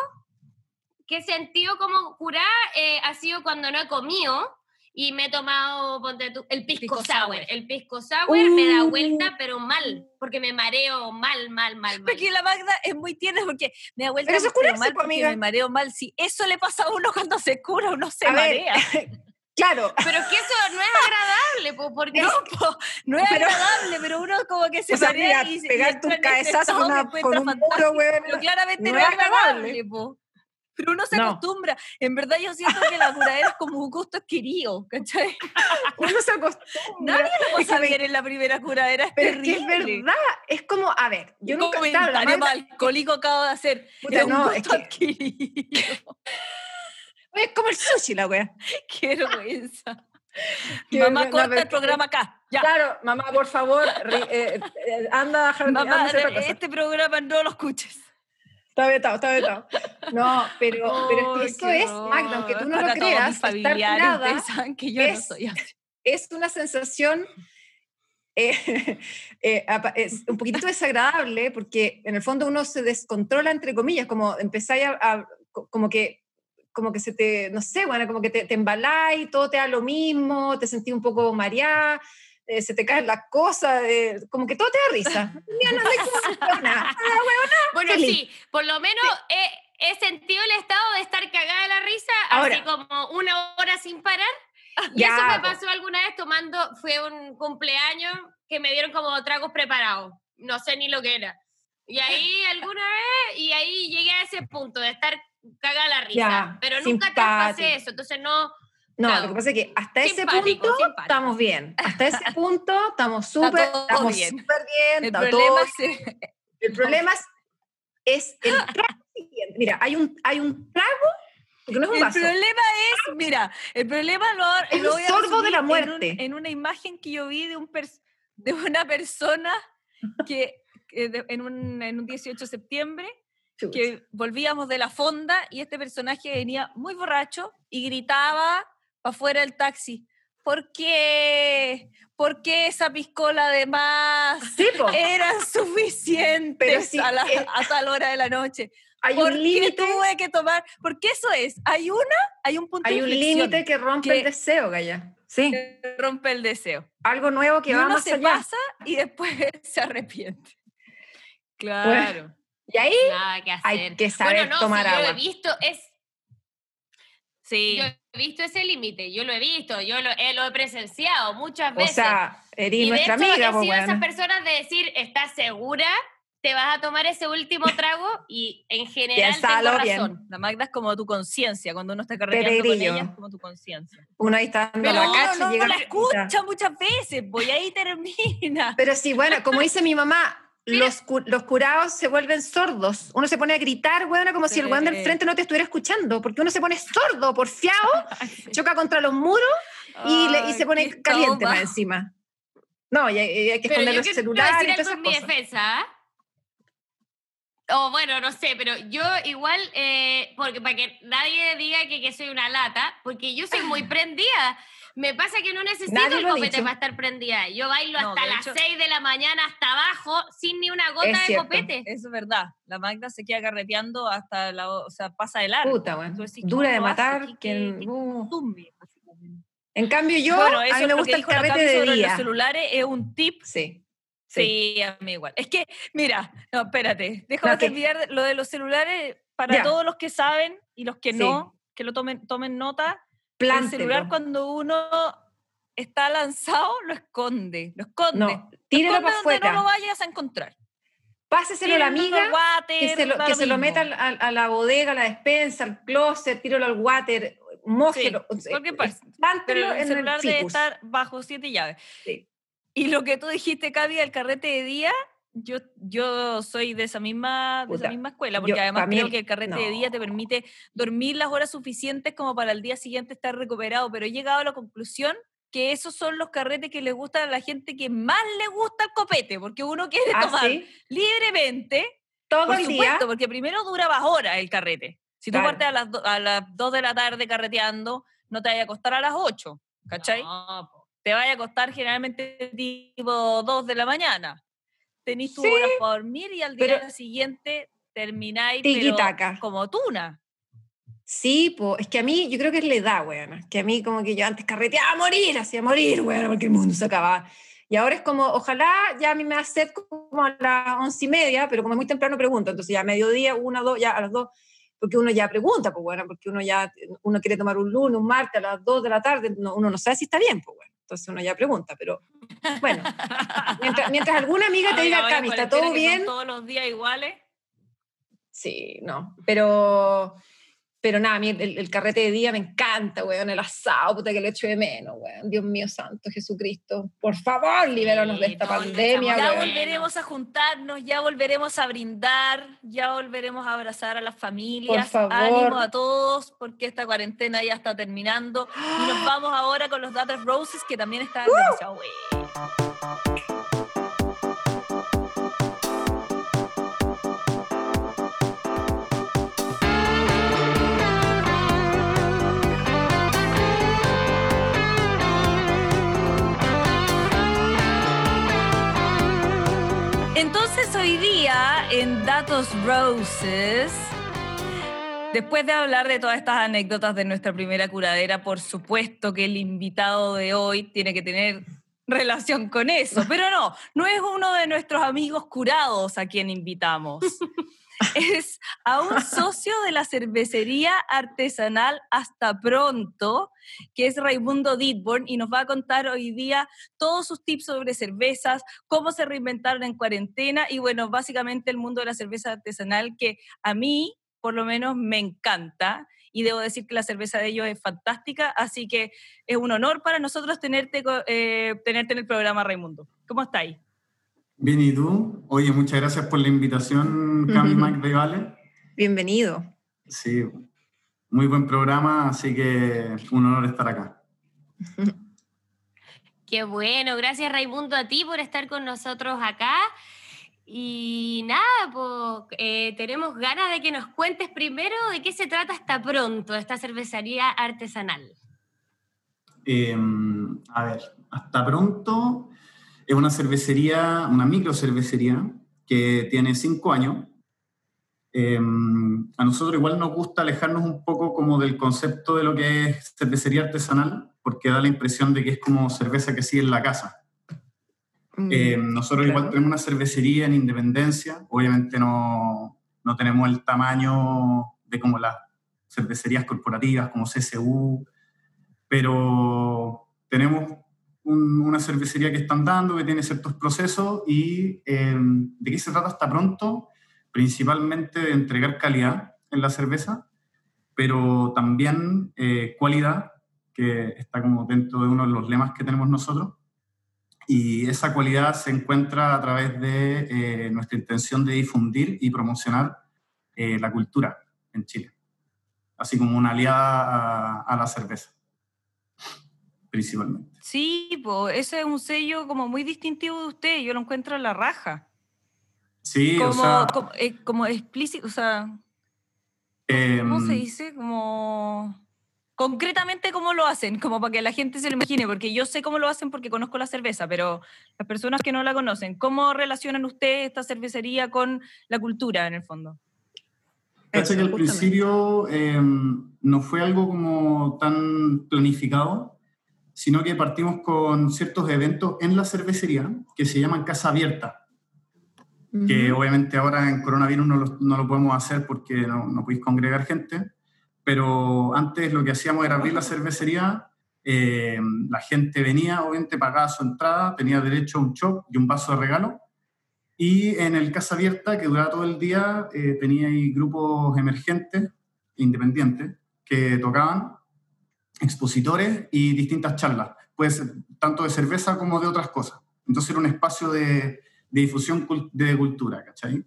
que he sentido como curar eh, ha sido cuando no he comido y me he tomado ponte tú, el pisco, Pisco sour. sour. El pisco sour me da Uh. vuelta, pero mal, porque me mareo mal, mal, mal, mal. Porque la Magda es muy tierna porque me da vuelta Pero eso es pero curarse, mal po, porque amiga. me mareo mal. Si eso le pasa a uno cuando se cura, uno se A ver, marea. [LAUGHS] Claro, Pero es que eso no es agradable, po, porque No, po, no es Pero- agradable, pero uno como que se o sea, mira, y, entra en este cabezazo con, un muro, weón. Pero claramente no es agradable, agradable. po. Pero uno se No. acostumbra. En verdad yo siento que la curadera es como un gusto adquirido, ¿cachai? [LAUGHS] Uno se acostumbra. Nadie lo pasa me- bien en la primera curadera, es Pero es que terrible. es verdad, es como, a ver, yo Un nunca comentario más alcohólico acabo de hacer. Puta, es un gusto es que- adquirido. es como el sushi la wea. [LAUGHS] Qué vergüenza. [LAUGHS] Qué Mamá, corta el programa acá. Ya. Claro, mamá, por favor, eh, eh, anda a anda a Mamá, hacer otra cosa. este programa no lo escuches. Está vetado, está vetado. No, pero, [LAUGHS] pero es que Ay, eso es, Magda, aunque tú no lo Para todos creas, estar saben que yo no es- soy así. es una sensación eh, [LAUGHS] eh, es un poquitito desagradable porque en el fondo uno se descontrola, entre comillas, como empezáis a, a- co- como que como que se te, no sé, bueno, como que te, te embaláis, todo te da lo mismo, te sentís un poco mareada, eh, se te caen las cosas, eh, como que todo te da risa. No, no como huevona. Bueno, Feliz. sí, por lo menos he, he sentido el estado de estar cagada de la risa, Ahora. así como una hora sin parar. [LAUGHS] Y Ya, eso me pasó alguna vez tomando, fue un cumpleaños que me dieron como tragos preparados, no sé ni lo que era. Y ahí [LAUGHS] alguna vez, y ahí llegué a ese punto de estar cagada de la risa, Ya, pero nunca traspasé eso, entonces no, No, Claro. lo que pasa es que hasta ese punto simpático. estamos bien. Hasta ese punto estamos súper, estamos bien. bien. El problema es El problema es, es el [LAUGHS] trago siguiente. Mira, hay un, hay un trago, no El problema es, mira, el problema lo, Es lo voy a de la resumir en un- muerte. En, una imagen que yo vi de, un de una persona que, en, un, en un 18 de septiembre, que volvíamos de la fonda y este personaje venía muy borracho y gritaba afuera del taxi. ¿Por qué? ¿Por qué esa piscola de más? Sí. Eran [LAUGHS] suficientes sí, a, la- eh, a tal hora de la noche. hay ¿Por un límite. tuve que tomar? Porque eso es, hay una, hay un punto Hay de un límite que rompe que- el deseo, Gaya. Sí. que rompe el deseo. Algo nuevo que y va uno más se allá. pasa y después [LAUGHS] se arrepiente. Claro. Y ahí nada que hacer. hay que saber bueno, no, tomar si yo lo agua. he visto, es Sí. Yo he visto ese límite, yo lo he visto, yo lo, eh, lo he presenciado muchas O veces. sea, eres y de nuestra hecho, amiga, he pues sido esas bueno. personas de decir, ¿estás segura? Te vas a tomar ese último [LAUGHS] trago y en general tengo bien. razón. La Magda es como tu conciencia, cuando uno está carreteando con ella es como tu conciencia. Uno ahí está dando Pero la cacha no, y llega no la escucha muchas veces, pues y ahí termina. Pero sí, bueno, como dice mi mamá, los, cu- los curados se vuelven sordos. Uno se pone a gritar, bueno, como si el weón del Sí. frente no te estuviera escuchando, porque uno se pone sordo, porfiado, [LAUGHS] choca contra los muros y, le- y se pone caliente más encima. No, y hay, y hay que Pero esconder los celulares y decir todas algo esas en mi defensa. O bueno, no sé, pero yo igual, eh, porque para que nadie diga que, que soy una lata, porque yo soy muy [LAUGHS] prendida. Me pasa que no necesito Nadie el copete para estar prendida. Yo bailo No, hasta las hecho- 6 de la mañana, hasta abajo, sin ni una gota Es de cierto. copete. Eso es verdad. La Magda se queda carreteando hasta la, o sea, pasa de largo. Puta. Tú decís, Dura ¿cómo de matar. ¿Qué- que- qué- qué uh. En cambio, yo, Bueno, a eso mí es me lo que gusta el carrete de día. los celulares es un tip Sí. Sí, a mí igual. Es que, mira, no, espérate, déjame No, que- terminar de- lo de los celulares para Ya. todos los que saben y los que Sí. no, que lo tomen, tomen nota. Plántelo. El celular cuando uno está lanzado lo esconde, lo esconde. No, Lo tíralo esconde para donde afuera. no lo vayas a encontrar. Páseselo a la amiga. water, que se lo, que se lo meta al- a, la bodega, a la despensa, al closet, tíralo al water, mójelo. Sí, cualquier parte. Pero el celular el debe estar bajo siete llaves. Sí. Y lo que tú dijiste, Cavi, el carrete de día, yo, yo soy de esa misma, de esa misma escuela, yo- porque además mí creo que el carrete de día te permite dormir las horas suficientes como para el día siguiente estar recuperado, pero he llegado a la conclusión que esos son los carretes que les gustan a la gente que más le gusta el copete, porque uno quiere [LAUGHS] ¿Ah, tomar sí? libremente, Todo por el supuesto, día. porque primero dura más horas el carrete. Si tú Claro. partes a las, do- a las 2 de la tarde carreteando, no te vaya a costar a las 8, ¿cachai? No. Te vaya a costar generalmente tipo 2 de la mañana. Tenís tus Sí, horas para dormir y al día pero- siguiente termináis pero como tuna. Sí, pues, es que a mí, yo creo que es la edad, weón. Que a mí como que yo antes carreteaba a morir, hacía morir, weón, porque el mundo se acababa. Y ahora es como, ojalá ya a mí me hace como a las once y media, pero como es muy temprano pregunto, entonces ya a mediodía, una, dos, ya a las dos, porque uno ya pregunta, pues bueno, porque uno ya, uno quiere tomar un lunes, un martes a las dos de la tarde, no- uno no sabe si está bien, pues bueno, entonces uno ya pregunta, pero bueno, [LAUGHS] mientras, mientras alguna amiga te diga, Cami, ¿está todo bien? todos los días iguales. Sí, no, pero, pero nada, a mí el, el carrete de día me encanta, weón, el asado, puta que lo echo de menos, weón, Dios mío santo, Jesucristo, por favor, libéranos de esta no, pandemia, Ya weón. volveremos a juntarnos, ya volveremos a brindar, ya volveremos a abrazar a las familias. favor. Ánimo a todos, porque esta cuarentena ya está terminando. Y nos vamos ahora con los Datas Roses, que también están demasiado buenos. Entonces hoy día en Datos Roses, después de hablar de todas estas anécdotas de nuestra primera curadera, por supuesto que el invitado de hoy tiene que tener relación con eso, pero no, no es uno de nuestros amigos curados a quien invitamos. [LAUGHS] Es a un socio de la cervecería artesanal Hasta Pronto, que es Raimundo Ditborn, y nos va a contar hoy día todos sus tips sobre cervezas, cómo se reinventaron en cuarentena y bueno, básicamente el mundo de la cerveza artesanal que a mí por lo menos me encanta y debo decir que la cerveza de ellos es fantástica, así que es un honor para nosotros tenerte, eh, tenerte en el programa Raimundo. ¿Cómo estáis? Bien, ¿y tú? Oye, muchas gracias por la invitación, Cami Mac de Vale. Bienvenido. Sí, muy buen programa, así que un honor estar acá. [LAUGHS] Qué bueno, gracias Raimundo a ti por estar con nosotros acá. Y nada, pues eh, tenemos ganas de que nos cuentes primero de qué se trata hasta pronto esta cervecería artesanal. Eh, a ver, hasta pronto. Es una cervecería, una micro cervecería que tiene cinco años. Eh, a nosotros igual nos gusta alejarnos un poco como del concepto de lo que es cervecería artesanal, porque da la impresión de que es como cerveza que sigue en la casa. Eh, nosotros igual claro. tenemos una cervecería en Independencia, obviamente no, no tenemos el tamaño de como las cervecerías corporativas como CSU, pero tenemos un- una cervecería que están dando, que tiene ciertos procesos y eh, de qué se trata hasta pronto, principalmente de entregar calidad en la cerveza, pero también eh, cualidad, que está como dentro de uno de los lemas que tenemos nosotros. Y esa cualidad se encuentra a través de eh, nuestra intención de difundir y promocionar eh, la cultura en Chile, así como una aliada a, a la cerveza, principalmente. Sí, pues ese es un sello como muy distintivo de usted, yo lo encuentro en la raja. Sí, como, o sea, como, eh, como explícito, o sea, ¿cómo se em, dice? Como concretamente cómo lo hacen, como para que la gente se lo imagine, porque yo sé cómo lo hacen porque conozco la cerveza, pero las personas que no la conocen, ¿cómo relacionan ustedes esta cervecería con la cultura en el fondo? Cacha que al principio eh, no fue algo como tan planificado, sino que partimos con ciertos eventos en la cervecería que se llaman Casa Abierta, que Ujú. obviamente ahora en coronavirus no lo, no lo podemos hacer porque no, no podéis congregar gente, pero antes lo que hacíamos era abrir la cervecería, eh, la gente venía, obviamente pagaba su entrada, tenía derecho a un shop y un vaso de regalo, y en el Casa Abierta, que duraba todo el día, eh, tenía ahí grupos emergentes, independientes, que tocaban, expositores y distintas charlas, pues tanto de cerveza como de otras cosas. Entonces era un espacio de, de difusión de cultura, ¿cachai?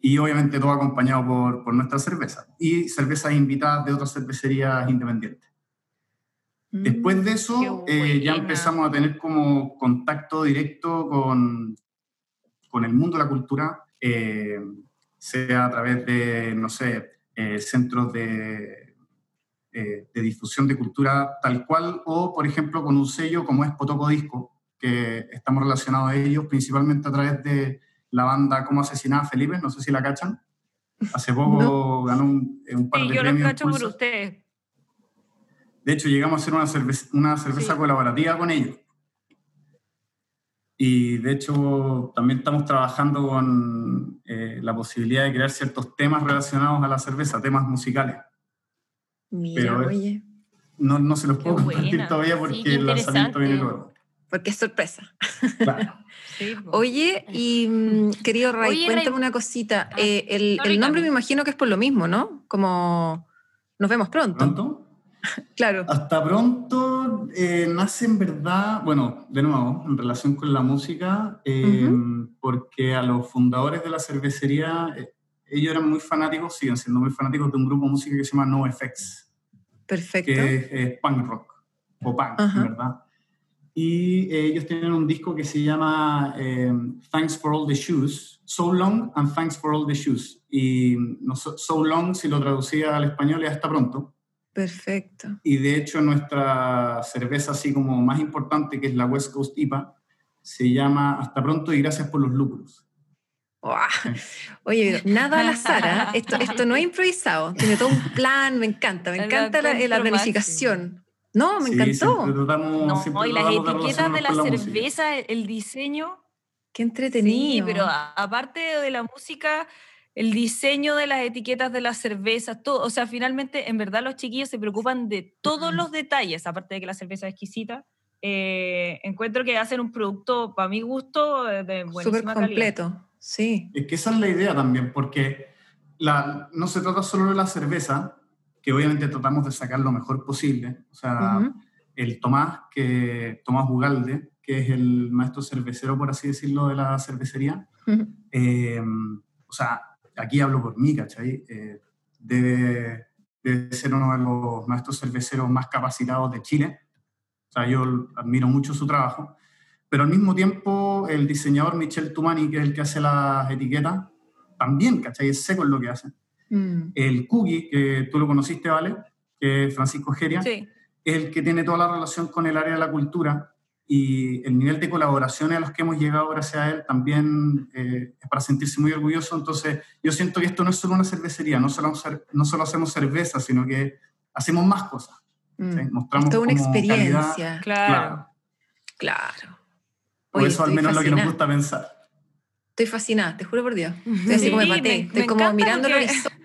Y obviamente todo acompañado por, por nuestra cerveza y cervezas invitadas de otras cervecerías independientes. Después de eso, eh, ya empezamos a tener como contacto directo con, con el mundo de la cultura, eh, sea a través de, no sé, eh, centros de, de difusión de cultura tal cual, o por ejemplo con un sello como es Potoco Disco, que estamos relacionados a ellos principalmente a través de la banda Cómo asesinar a Felipe, no sé si la cachan. Hace poco ganó un, un par sí, de yo premios. lo cacho por Pulsar. usted. De hecho, llegamos a hacer una cerveza, una cerveza Sí. colaborativa con ellos. Y de hecho, también estamos trabajando con eh, la posibilidad de crear ciertos temas relacionados a la cerveza, temas musicales. Mira, Pero oye, No, no se los puedo compartir buena. todavía Sí, porque el lanzamiento viene luego. porque es sorpresa. Claro. [LAUGHS] Sí. Oye, y mm, querido Ray, Oye, cuéntame Ray- una cosita. Ah, Eh, el, el nombre me imagino que es por lo mismo, ¿no? Como nos vemos pronto. ¿Pronto? [LAUGHS] Claro. Hasta pronto eh, nace en verdad, bueno, de nuevo, en relación con la música, eh, porque a los fundadores de la cervecería, eh, ellos eran muy fanáticos, siguen siendo muy fanáticos de un grupo de música que se llama NoFX, Perfecto. que es, es punk rock, o punk, Ajá. ¿verdad? Y eh, ellos tienen un disco que se llama eh, Thanks for All the Shoes, So Long and Thanks for All the Shoes. Y no, so, Long, si lo traducía al español, es hasta pronto. Perfecto. Y de hecho nuestra cerveza así como más importante, que es la West Coast IPA, se llama Hasta pronto y gracias por los lúpulos. [LAUGHS] Oye, nada al azar, ¿ah? esto, esto no es [LAUGHS] improvisado, tiene todo un plan, me encanta, me encanta la, la planificación. No, me Sí, encantó. siempre tratamos- No, siempre y las etiquetas de la la cerveza, el- el diseño. Qué Sí, entretenido. pero a- aparte de la música, el diseño de las etiquetas de las cervezas, todo, o sea, finalmente, en verdad los chiquillos se preocupan de todos los detalles, aparte de que la cerveza es exquisita. eh, encuentro que hacen un producto, para mi gusto, eh, de Súper buenísima calidad. Sí. Es que esa es la idea también, porque la, no se trata solo de la cerveza, que obviamente tratamos de sacar lo mejor posible. O sea, Ujú. el Tomás, que, Tomás Ugalde, que es el maestro cervecero, por así decirlo, de la cervecería, Ujú. eh, o sea, aquí hablo por mí, ¿cachai? Eh, debe, debe ser uno de los maestros cerveceros más capacitados de Chile. O sea, yo admiro mucho su trabajo. Pero al mismo tiempo, el diseñador Michel Tumani, que es el que hace las etiquetas, también, ¿cachai? Es seco en lo que hace. Mm. El Cookie, que tú lo conociste, ¿vale? Que es Francisco Geria, Sí. es el que tiene toda la relación con el área de la cultura y el nivel de colaboraciones a los que hemos llegado gracias a él también eh, es para sentirse muy orgulloso. Entonces, yo siento que esto no es solo una cervecería, no solo, no solo hacemos cerveza, sino que hacemos más cosas. Mm. ¿sí? Es Mostramos toda una experiencia. Claro. Claro. O Oye, eso al estoy menos es lo que nos gusta pensar. Estoy fascinada, te juro por Dios. Estoy así Sí, como me me- maté. me Estoy como mirando el porque- horizonte,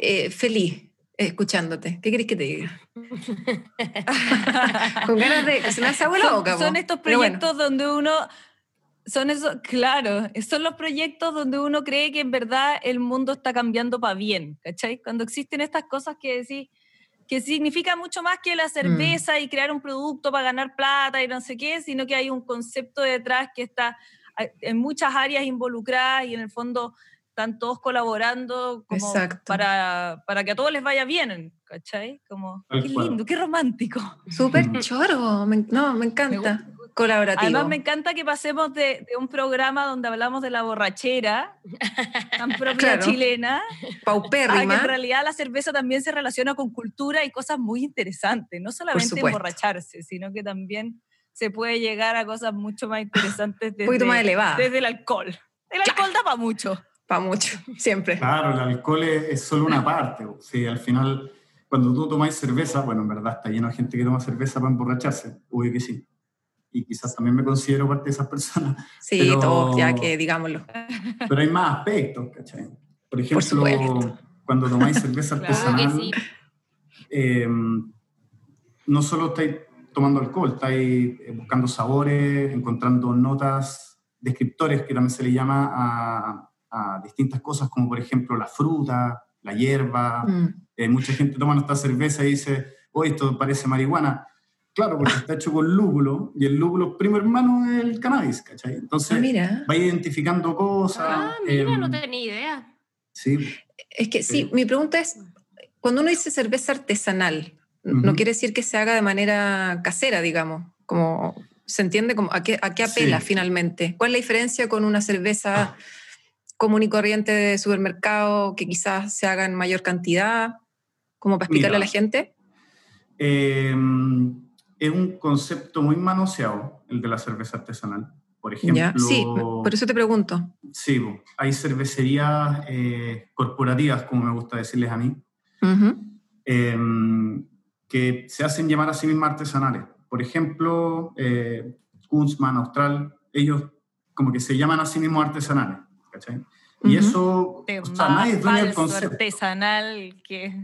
eh, feliz, escuchándote. ¿Qué querés que te diga? [LAUGHS] Con ganas de se me hace agua la son, boca. po. son estos Pero bueno. proyectos donde uno son esos claro son los proyectos donde uno cree que en verdad el mundo está cambiando para bien ¿cachai? cuando existen estas cosas que decís que significa mucho más que Mm. la cerveza y crear un producto para ganar plata y no sé qué, sino que hay un concepto detrás que está en muchas áreas involucradas y en el fondo están todos colaborando como para, para que a todos les vaya bien, ¿cachai? Como, qué lindo, qué romántico. Súper Mm. choro. me- no, me encanta. Colaborativo. Además, me encanta que pasemos de, de un programa donde hablamos de la borrachera, [LAUGHS] tan propia Claro. chilena, a que Paupérrima. en realidad la cerveza también se relaciona con cultura y cosas muy interesantes. No solamente emborracharse, sino que también se puede llegar a cosas mucho más interesantes Un poquito desde, más elevada. desde el alcohol. El alcohol da para mucho. Para mucho, siempre. Claro, el alcohol es, es solo una parte. Sí, al final, cuando tú tomáis cerveza, bueno, en verdad está lleno de gente que toma cerveza para emborracharse, obvio que sí. Y quizás también me considero parte de esas personas, Sí, Pero- todo, ya que digámoslo. pero hay más aspectos, ¿cachai? Por ejemplo, supuesto. cuando tomáis cerveza [LAUGHS] Claro artesanal, sí. eh, no solo estáis tomando alcohol, estáis eh, buscando sabores, encontrando notas, descriptores que también se le llama a, a distintas cosas, como por ejemplo la fruta, la hierba. Mm. Eh, mucha gente toma nuestra cerveza y dice, oye, esto parece marihuana. Claro, porque está hecho con lúpulo y el lúpulo primo hermano es el cannabis, ¿cachai? Ah, Entonces, mira. va identificando cosas. Ah, mira, em, no tenía idea. Sí, Es que sí, mi pregunta es, cuando uno dice cerveza artesanal, No quiere decir que se haga de manera casera, digamos, como se entiende como a qué, a qué apela finalmente. ¿Cuál es la diferencia con una cerveza común y corriente de supermercado que quizás se haga en mayor cantidad? Como para explicarle a la gente. Em, es un concepto muy manoseado, el de la cerveza artesanal. Por ejemplo, sí, por eso te pregunto. Sí, hay cervecerías eh, corporativas, como me gusta decirles a mí, em, que se hacen llamar a sí mismas artesanales. Por ejemplo, eh, Kunzman, Austral, ellos como que se llaman a sí mismos artesanales. ¿cachai? Y eso, o sea, nadie es dueño del concepto. artesanal que...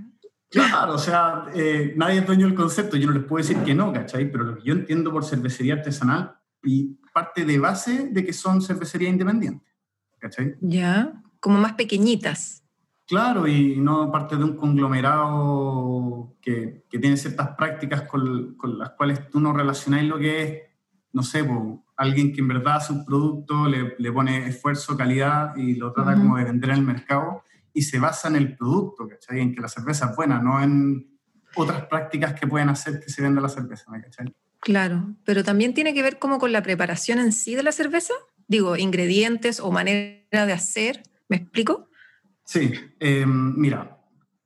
Claro, o sea, eh, nadie es dueño del concepto, yo no les puedo decir que no, ¿cachai? Pero lo que yo entiendo por cervecería artesanal y parte de base de que son cervecerías independientes, ¿cachai? Ya, como más pequeñitas. Claro, y no parte de un conglomerado que, que tiene ciertas prácticas con, con, las cuales tú no relacionas lo que es, no sé, alguien que en verdad hace un producto, le, le pone esfuerzo, calidad y lo trata como de vender en el mercado y se basa en el producto, ¿cachai? En que la cerveza es buena, no en otras prácticas que pueden hacer que se venda la cerveza, ¿cachai? Claro, pero también tiene que ver como con la preparación en sí de la cerveza, digo, ingredientes o manera de hacer, ¿me explico? Sí, em, mira,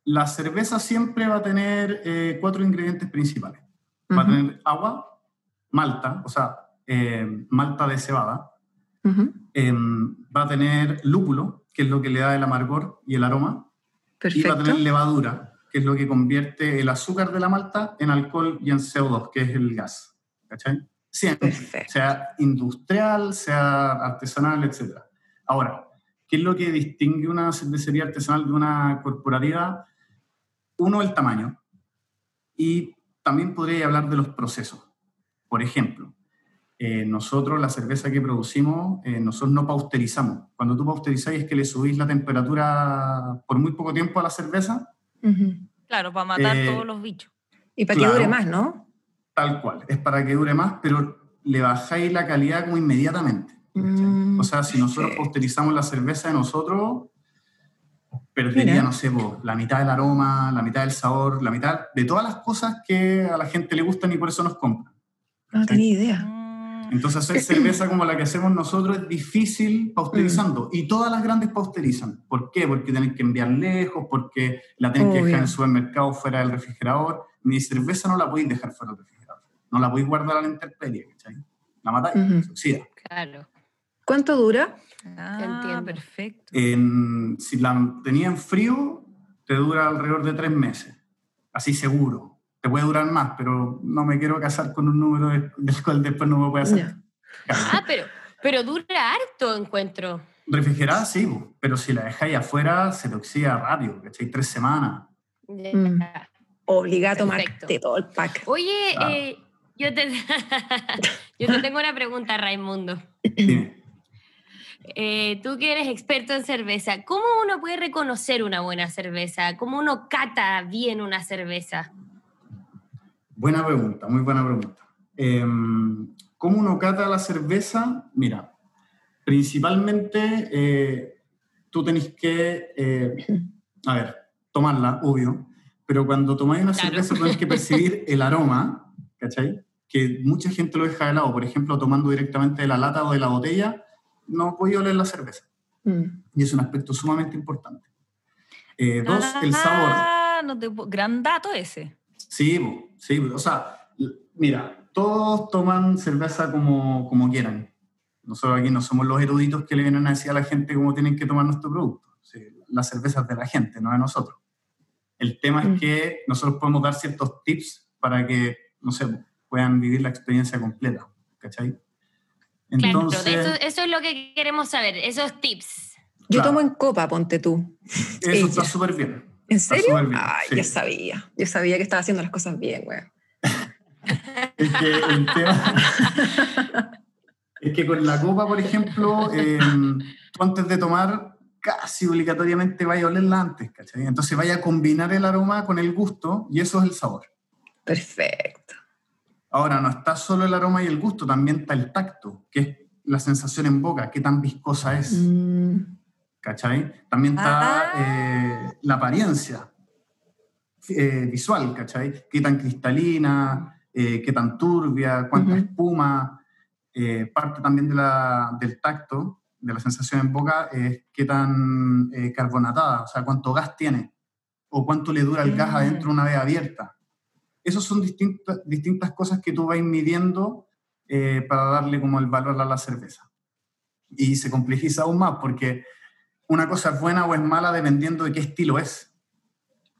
la cerveza siempre va a tener eh, cuatro ingredientes principales. Va a tener agua, malta, o sea, em, malta de cebada, va a tener lúpulo, que es lo que le da el amargor y el aroma. Perfecto. Y va a tener levadura, que es lo que convierte el azúcar de la malta en alcohol y en CO2, que es el gas. ¿Cachai? Siempre. Sea industrial, sea artesanal, etc. Ahora, ¿qué es lo que distingue una cervecería artesanal de una corporativa? Uno, el tamaño. Y también podría hablar de los procesos. Por ejemplo, eh, nosotros la cerveza que producimos, eh, nosotros no pausterizamos. Cuando tú pausterizáis es que le subís la temperatura por muy poco tiempo a la cerveza. Claro, para matar eh, todos los bichos. Y para que dure más, ¿no? Tal cual, es para que dure más, pero le bajáis la calidad como inmediatamente. Mm, o sea, si nosotros pausterizamos la cerveza de nosotros, perdería, no sé, la mitad del aroma, la mitad del sabor, la mitad de todas las cosas que a la gente le gustan y por eso nos compran. No tenía idea. Mm. Entonces hacer cerveza como la que hacemos nosotros es difícil pausterizando. Mm. Y todas las grandes pausterizan. ¿Por qué? Porque tienen que enviar lejos, porque la tienen que dejar en el supermercado fuera del refrigerador. Mi cerveza no la podéis dejar fuera del refrigerador. No la podéis guardar a la intemperie, ¿cachai? La matáis, se oxida. Claro. ¿Cuánto dura? Ah, Entiendo. perfecto. si la tenía en frío, te dura alrededor de tres meses. Así seguro puede durar más, pero no me quiero casar con un número del cual después no me puede hacer. Ah, pero, pero dura harto, encuentro. Refrigerada, sí, pero si la dejáis afuera, se te oxida rápido, ¿cachai? Tres semanas. Mm. Obliga a tomarte todo el pack. Oye, eh, yo, te, [LAUGHS] yo te tengo una pregunta, Raimundo. Dime. [LAUGHS] Eh, tú que eres experto en cerveza, ¿cómo uno puede reconocer una buena cerveza? ¿Cómo uno cata bien una cerveza? Buena pregunta, muy buena pregunta. Em, ¿Cómo uno cata la cerveza? Mira, principalmente eh, tú tenés que, eh, a ver, tomarla, obvio, pero cuando tomáis una cerveza tenés que percibir [LAUGHS] el aroma, ¿cachai? Que mucha gente lo deja de lado, por ejemplo, tomando directamente de la lata o de la botella, no podía oler la cerveza. Mm. Y es un aspecto sumamente importante. Eh, dos, el sabor. Ah, no gran dato ese. Sí, sí, o sea, mira, todos toman cerveza como, como quieran. Nosotros aquí no somos los eruditos que le vienen a decir a la gente cómo tienen que tomar nuestro producto. la cerveza es de la gente, no de nosotros. El tema es mm. que nosotros podemos dar ciertos tips para que, no sé, puedan vivir la experiencia completa. ¿Cachai? Entonces, claro, eso, eso, es lo que queremos saber, esos tips. Yo tomo en copa, ponte tú. Eso está súper bien. ¿En serio? Ay, yo sabía. Yo sabía que estaba haciendo las cosas bien, güey. es que el [LAUGHS] tema. es que con la copa, por ejemplo, em, tú antes de tomar, casi obligatoriamente vaya a olerla antes, ¿cachai? Entonces vaya a combinar el aroma con el gusto y eso es el sabor. Perfecto. Ahora, no está solo el aroma y el gusto, también está el tacto, que es la sensación en boca, qué tan viscosa es. Mm. ¿Cachai? También está ah. eh, la apariencia eh, visual, ¿cachai? Qué tan cristalina, eh, qué tan turbia, cuánta Ujú. espuma. Eh, parte también de la- del tacto, de la sensación en boca, es qué tan eh, carbonatada, o sea, cuánto gas tiene o cuánto le dura el gas Mm. adentro una vez abierta. Esas son distintas, distintas cosas que tú vas midiendo eh, para darle como el valor a la cerveza. Y se complejiza aún más porque una cosa es buena o es mala dependiendo de qué estilo es.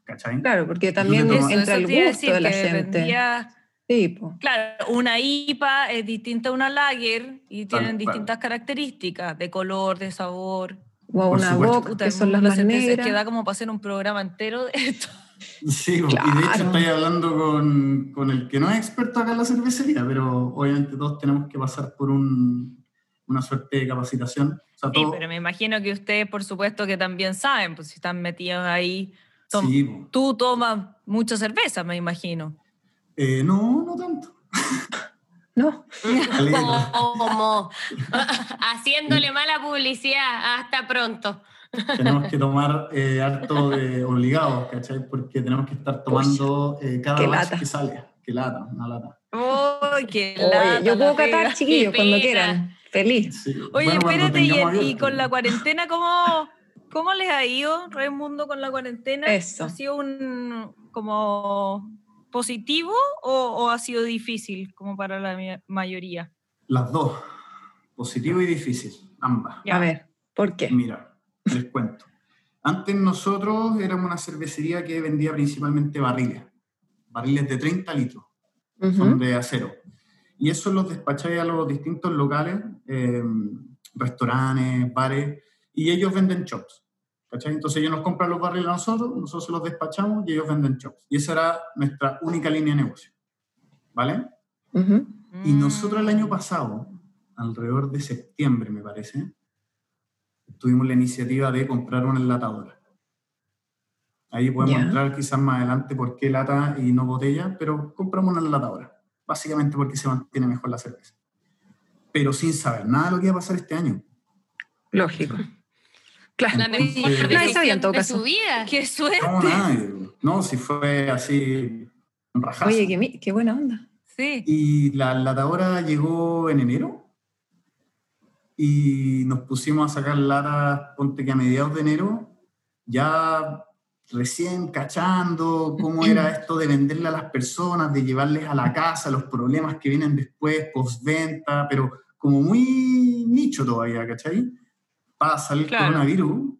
¿Cachai? Claro, porque también tomas- entra el gusto de la gente. vendía- Sí, claro, una IPA es distinta a una lager y tienen distintas características de color, de sabor. O una boca, que son las más es negras. que da como para hacer un programa entero de esto. Sí, bo, y de hecho Claro. estoy hablando con, con el que no es experto acá en la cervecería, pero obviamente todos tenemos que pasar por un- una suerte de capacitación. O sea, Sí, todo- pero me imagino que ustedes, por supuesto, que también saben, pues si están metidos ahí. tom- sí. Tú tomas mucha cerveza, me imagino. Eh, no, no tanto. No. [LAUGHS] Como, como [LAUGHS] haciéndole mala publicidad. Hasta pronto. tenemos que [LAUGHS] tomar eh, harto de obligados, ¿cachai? Porque tenemos que estar tomando eh, cada lata. que sale. Qué lata, una lata. ¡Uy, qué Oye, lata yo puedo catar, chiquillos, cuando quieran. Feliz. Sí. Oye, Bueno, espérate, y, y con la cuarentena, ¿cómo, ¿cómo les ha ido, Raimundo, con la cuarentena? Eso. ¿Ha sido un como positivo o, o ha sido difícil, como para la mayoría? Las dos, positivo y difícil, ambas. Ya. A ver, ¿por qué? Mira, les cuento. Antes nosotros éramos una cervecería que vendía principalmente barriles, barriles de 30 litros, son de acero. Y eso los despacháis a los distintos locales, eh, restaurantes, bares, y ellos venden chops. ¿cachai? Entonces ellos nos compran los barriles a nosotros, nosotros se los despachamos y ellos venden chops. Y esa era nuestra única línea de negocio. ¿Vale? Y nosotros el año pasado, alrededor de septiembre me parece, tuvimos la iniciativa de comprar una enlatadora. Ahí podemos Ya. entrar quizás más adelante por qué lata y no botella, pero compramos una enlatadora. Básicamente porque se mantiene mejor la cerveza. Pero sin saber nada de lo que iba a pasar este año. Lógico. Claro. Entonces- Nadie sabía en todo caso. de su vida. ¡Qué suerte! No, nadie. No, si fue así rajazo. Oye, qué, qué buena onda. Sí. Y la enlatadora llegó en enero y nos pusimos a sacar latas, ponte que a mediados de enero, ya recién cachando cómo era [CLEARS THROAT] esto de venderle a las personas, de llevarles a la casa los problemas que vienen después, postventa, pero como muy nicho todavía, ¿cachai? Pasa el Claro. coronavirus,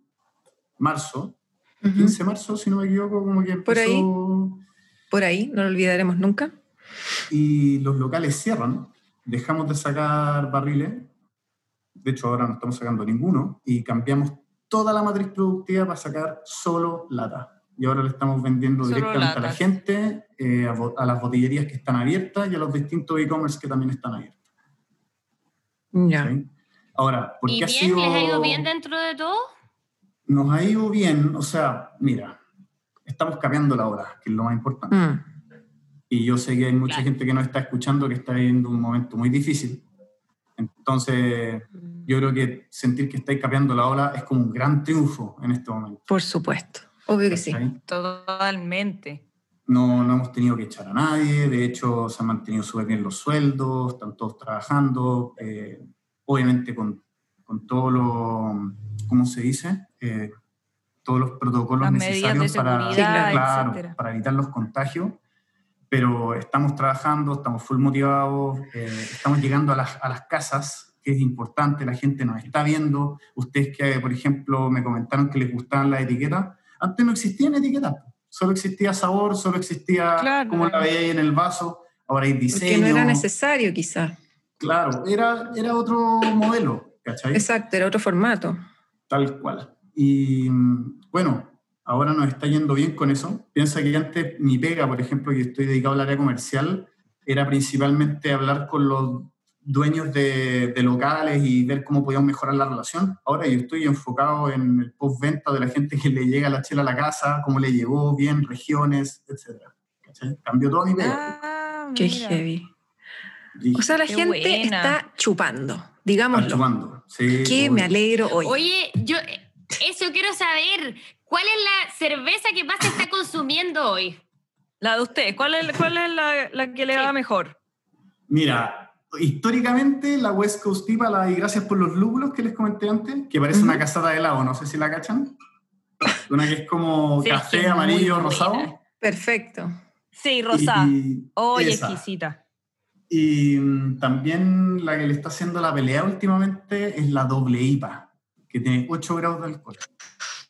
marzo, Ujú. 15 de marzo, si no me equivoco, como que empezó... Por ahí. Por ahí, no lo olvidaremos nunca. y los locales cierran, dejamos de sacar barriles, de hecho ahora no estamos sacando ninguno, y cambiamos toda la matriz productiva para sacar solo lata. Y ahora le estamos vendiendo Solo directamente a la gente, eh, a, las botillerías que están abiertas y a los distintos e-commerce que también están abiertos. Ya. ¿sí? Ahora, ¿por ¿Y ha bien? sido...? ¿Les ha ido bien dentro de todo? Nos ha ido bien, o sea, mira, estamos cambiando la hora, que es lo más importante. Mm. Y yo sé que hay mucha Claro. gente que nos está escuchando que está viviendo un momento muy difícil. Entonces, yo creo que sentir que estáis capeando la ola es como un gran triunfo en este momento. Por supuesto. Obvio que sí. Totalmente. No, no hemos tenido que echar a nadie, de hecho se han mantenido súper bien los sueldos, están todos trabajando, eh, obviamente con, con todo lo, ¿cómo se dice? Eh, todos los protocolos Las necesarios para, claro, para evitar los contagios, pero estamos trabajando, estamos full motivados, eh, estamos llegando a las, a las casas, que es importante, la gente nos está viendo, ustedes que, por ejemplo, me comentaron que les gustaban las etiquetas, antes no existían etiquetas, solo existía sabor, solo existía Claro. como la veía ahí en el vaso, ahora hay diseño. Porque no era necesario, quizás. Claro, era, era otro modelo, ¿cachai? Exacto, era otro formato. Tal cual. Y mm, bueno, ahora nos está yendo bien con eso. Piensa que antes mi pega, por ejemplo, que estoy dedicado al área comercial, era principalmente hablar con los dueños de, de locales y ver cómo podíamos mejorar la relación. Ahora yo estoy enfocado en el postventa de la gente que le llega la chela a la casa, cómo le llegó bien, regiones, etc. ¿Cachai? Cambió toda mi pega. Ah, Qué heavy. Y O sea, la gente buena. está chupando, está digámoslo. chupando. Sí, Que obvio. me alegro hoy. Oye, yo eso quiero saber. ¿Cuál es la cerveza que más se está consumiendo hoy? La de usted, ¿cuál es, cuál es la, la que le Sí. va mejor? Mira, históricamente la West Coast IPA, la y gracias por los lúpulos que les comenté antes, que parece una casata de helado, no sé si la cachan. Una que es como [LAUGHS] Sí, café, es amarillo, buena. rosado. Perfecto. Sí, Rosa. Y- Oye, esa. exquisita. Y mm, también la que le está haciendo la pelea últimamente es la doble IPA, que tiene 8 grados de alcohol.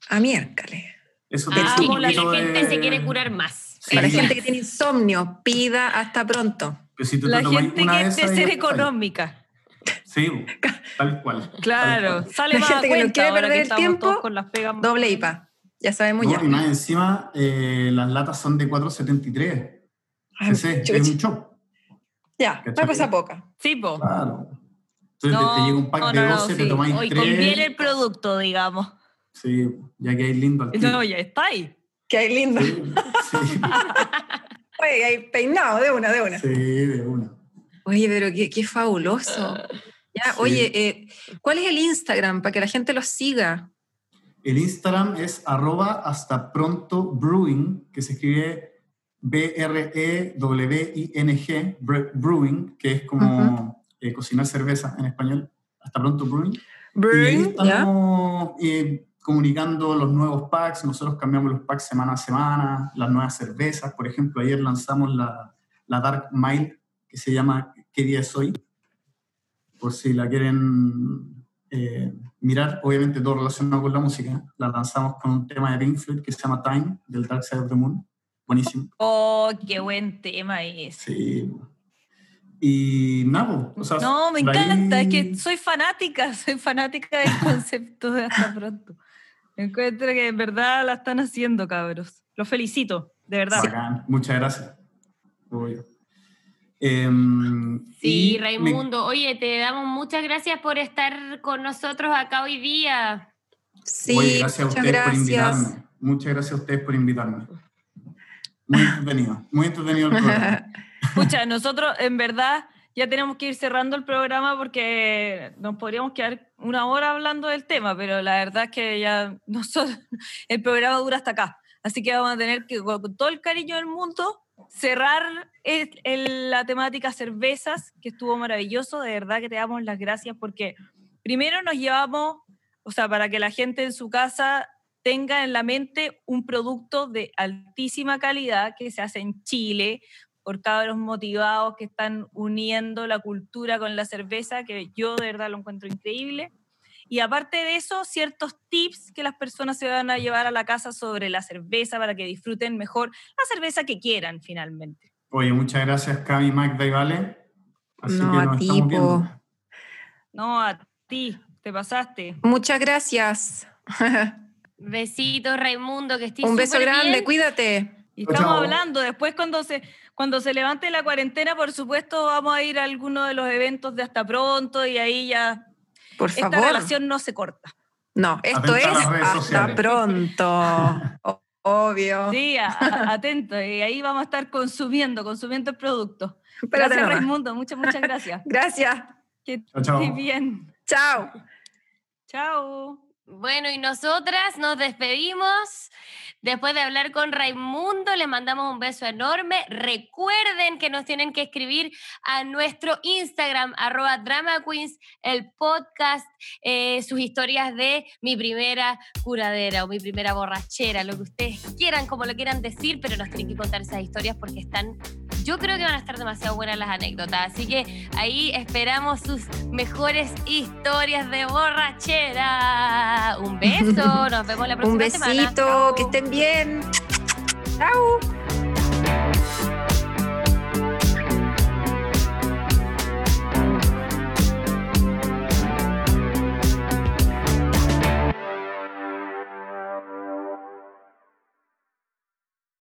A miércoles. Eso Ah, la gente de- se quiere curar más. Sí. Para gente que tiene insomnio, pida hasta pronto. Pero si tú La gente una que es de ser económica. Sí, tal cual. Claro, Tal cual. sale La más gente que no quiere perder el tiempo, con las pegas. Doble IPA. Ya sabemos No, ya. y más encima, eh, las latas son de 4.73. Ay, Ese chucha. es un chop. Ya, ¿Cachai? una cosa poca. Sí, po. Claro. Entonces No, te, te llega un pack no, de no, no, 12, te sí. tomáis Hoy 3. conviene el producto, digamos. Sí, ya que hay lindo. No, ya está ahí. Que hay lindo. Sí, sí, [LAUGHS] Oye, hay peinado de una, de una. sí, de una. Oye, pero qué, qué fabuloso. Ya, Sí. oye, eh, ¿cuál es el Instagram para que la gente los siga? El Instagram es arroba hasta pronto brewing, que se escribe E B-R-E-W-I-N-G, bre- brewing, que es como eh, cocinar cerveza en español. Hasta pronto brewing. Y ahí Brewing, eh, comunicando los nuevos packs. Nosotros cambiamos los packs semana a semana, las nuevas cervezas. Por ejemplo, ayer lanzamos la, la Dark Mile, que se llama ¿Qué día es hoy? Por si la quieren eh, mirar. Obviamente todo relacionado con la música. La lanzamos con un tema de Pink Floyd que se llama Time, del Dark Side of the Moon. Buenísimo. Oh, qué buen tema es. Sí. Y nada, o sea, No, me por ahí- encanta, es que soy fanática, [LAUGHS] soy fanática del concepto de hasta pronto. Encuentro que en verdad la están haciendo, cabros. Los felicito, de verdad. Bacán, muchas gracias. Obvio. Em, Sí, me- Raimundo. Oye, te damos muchas gracias por estar con nosotros acá hoy día. Sí, oye, gracias a muchas ustedes por gracias. invitarme. Muchas gracias a ustedes por invitarme. Muy entretenido, muy entretenido el programa. [LAUGHS] Escucha, nosotros en verdad ya tenemos que ir cerrando el programa porque nos podríamos quedar una hora hablando del tema, pero la verdad es que ya [LAUGHS] nosotros, el programa dura hasta acá. Así que vamos a tener que, con todo el cariño del mundo, cerrar el- el- la temática cervezas, que estuvo maravilloso. De verdad que te damos las gracias porque primero nos llevamos, o sea, para que la gente en su casa tenga en la mente un producto de altísima calidad que se hace en Chile, por cabros motivados que están uniendo la cultura con la cerveza, que yo de verdad lo encuentro increíble. Y aparte de eso, ciertos tips que las personas se van a llevar a la casa sobre la cerveza para que disfruten mejor la cerveza que quieran finalmente. Oye, muchas gracias Cami, Magda y Vale. Así No, que a ti, po. No, a ti, te pasaste. Muchas gracias. [LAUGHS] Besitos, Raimundo, que estés Un beso grande, bien. cuídate. Y estamos chao. hablando, después cuando se, cuando se levante la cuarentena, por supuesto, vamos a ir a alguno de los eventos de hasta pronto y ahí ya Por esta favor. relación no se corta. No, esto Atenta es hasta sociales. pronto. Obvio. Sí, a- atento, y ahí vamos a estar consumiendo, consumiendo el producto. Espérate gracias. Raimundo, muchas, muchas gracias. [LAUGHS] Gracias. Que estés bien. Chao. Chao. Bueno, y nosotras nos despedimos. Después de hablar con Raimundo, le mandamos un beso enorme. Recuerden que nos tienen que escribir a nuestro Instagram, arroba el podcast, eh, sus historias de mi primera curadera o mi primera borrachera, lo que ustedes quieran, como lo quieran decir, pero nos tienen que contar esas historias porque están, yo creo que van a estar demasiado buenas las anécdotas. Así que ahí esperamos sus mejores historias de borrachera. Un beso, [LAUGHS] nos vemos la próxima Un semana. besito, Chao. que estén bien. Chao.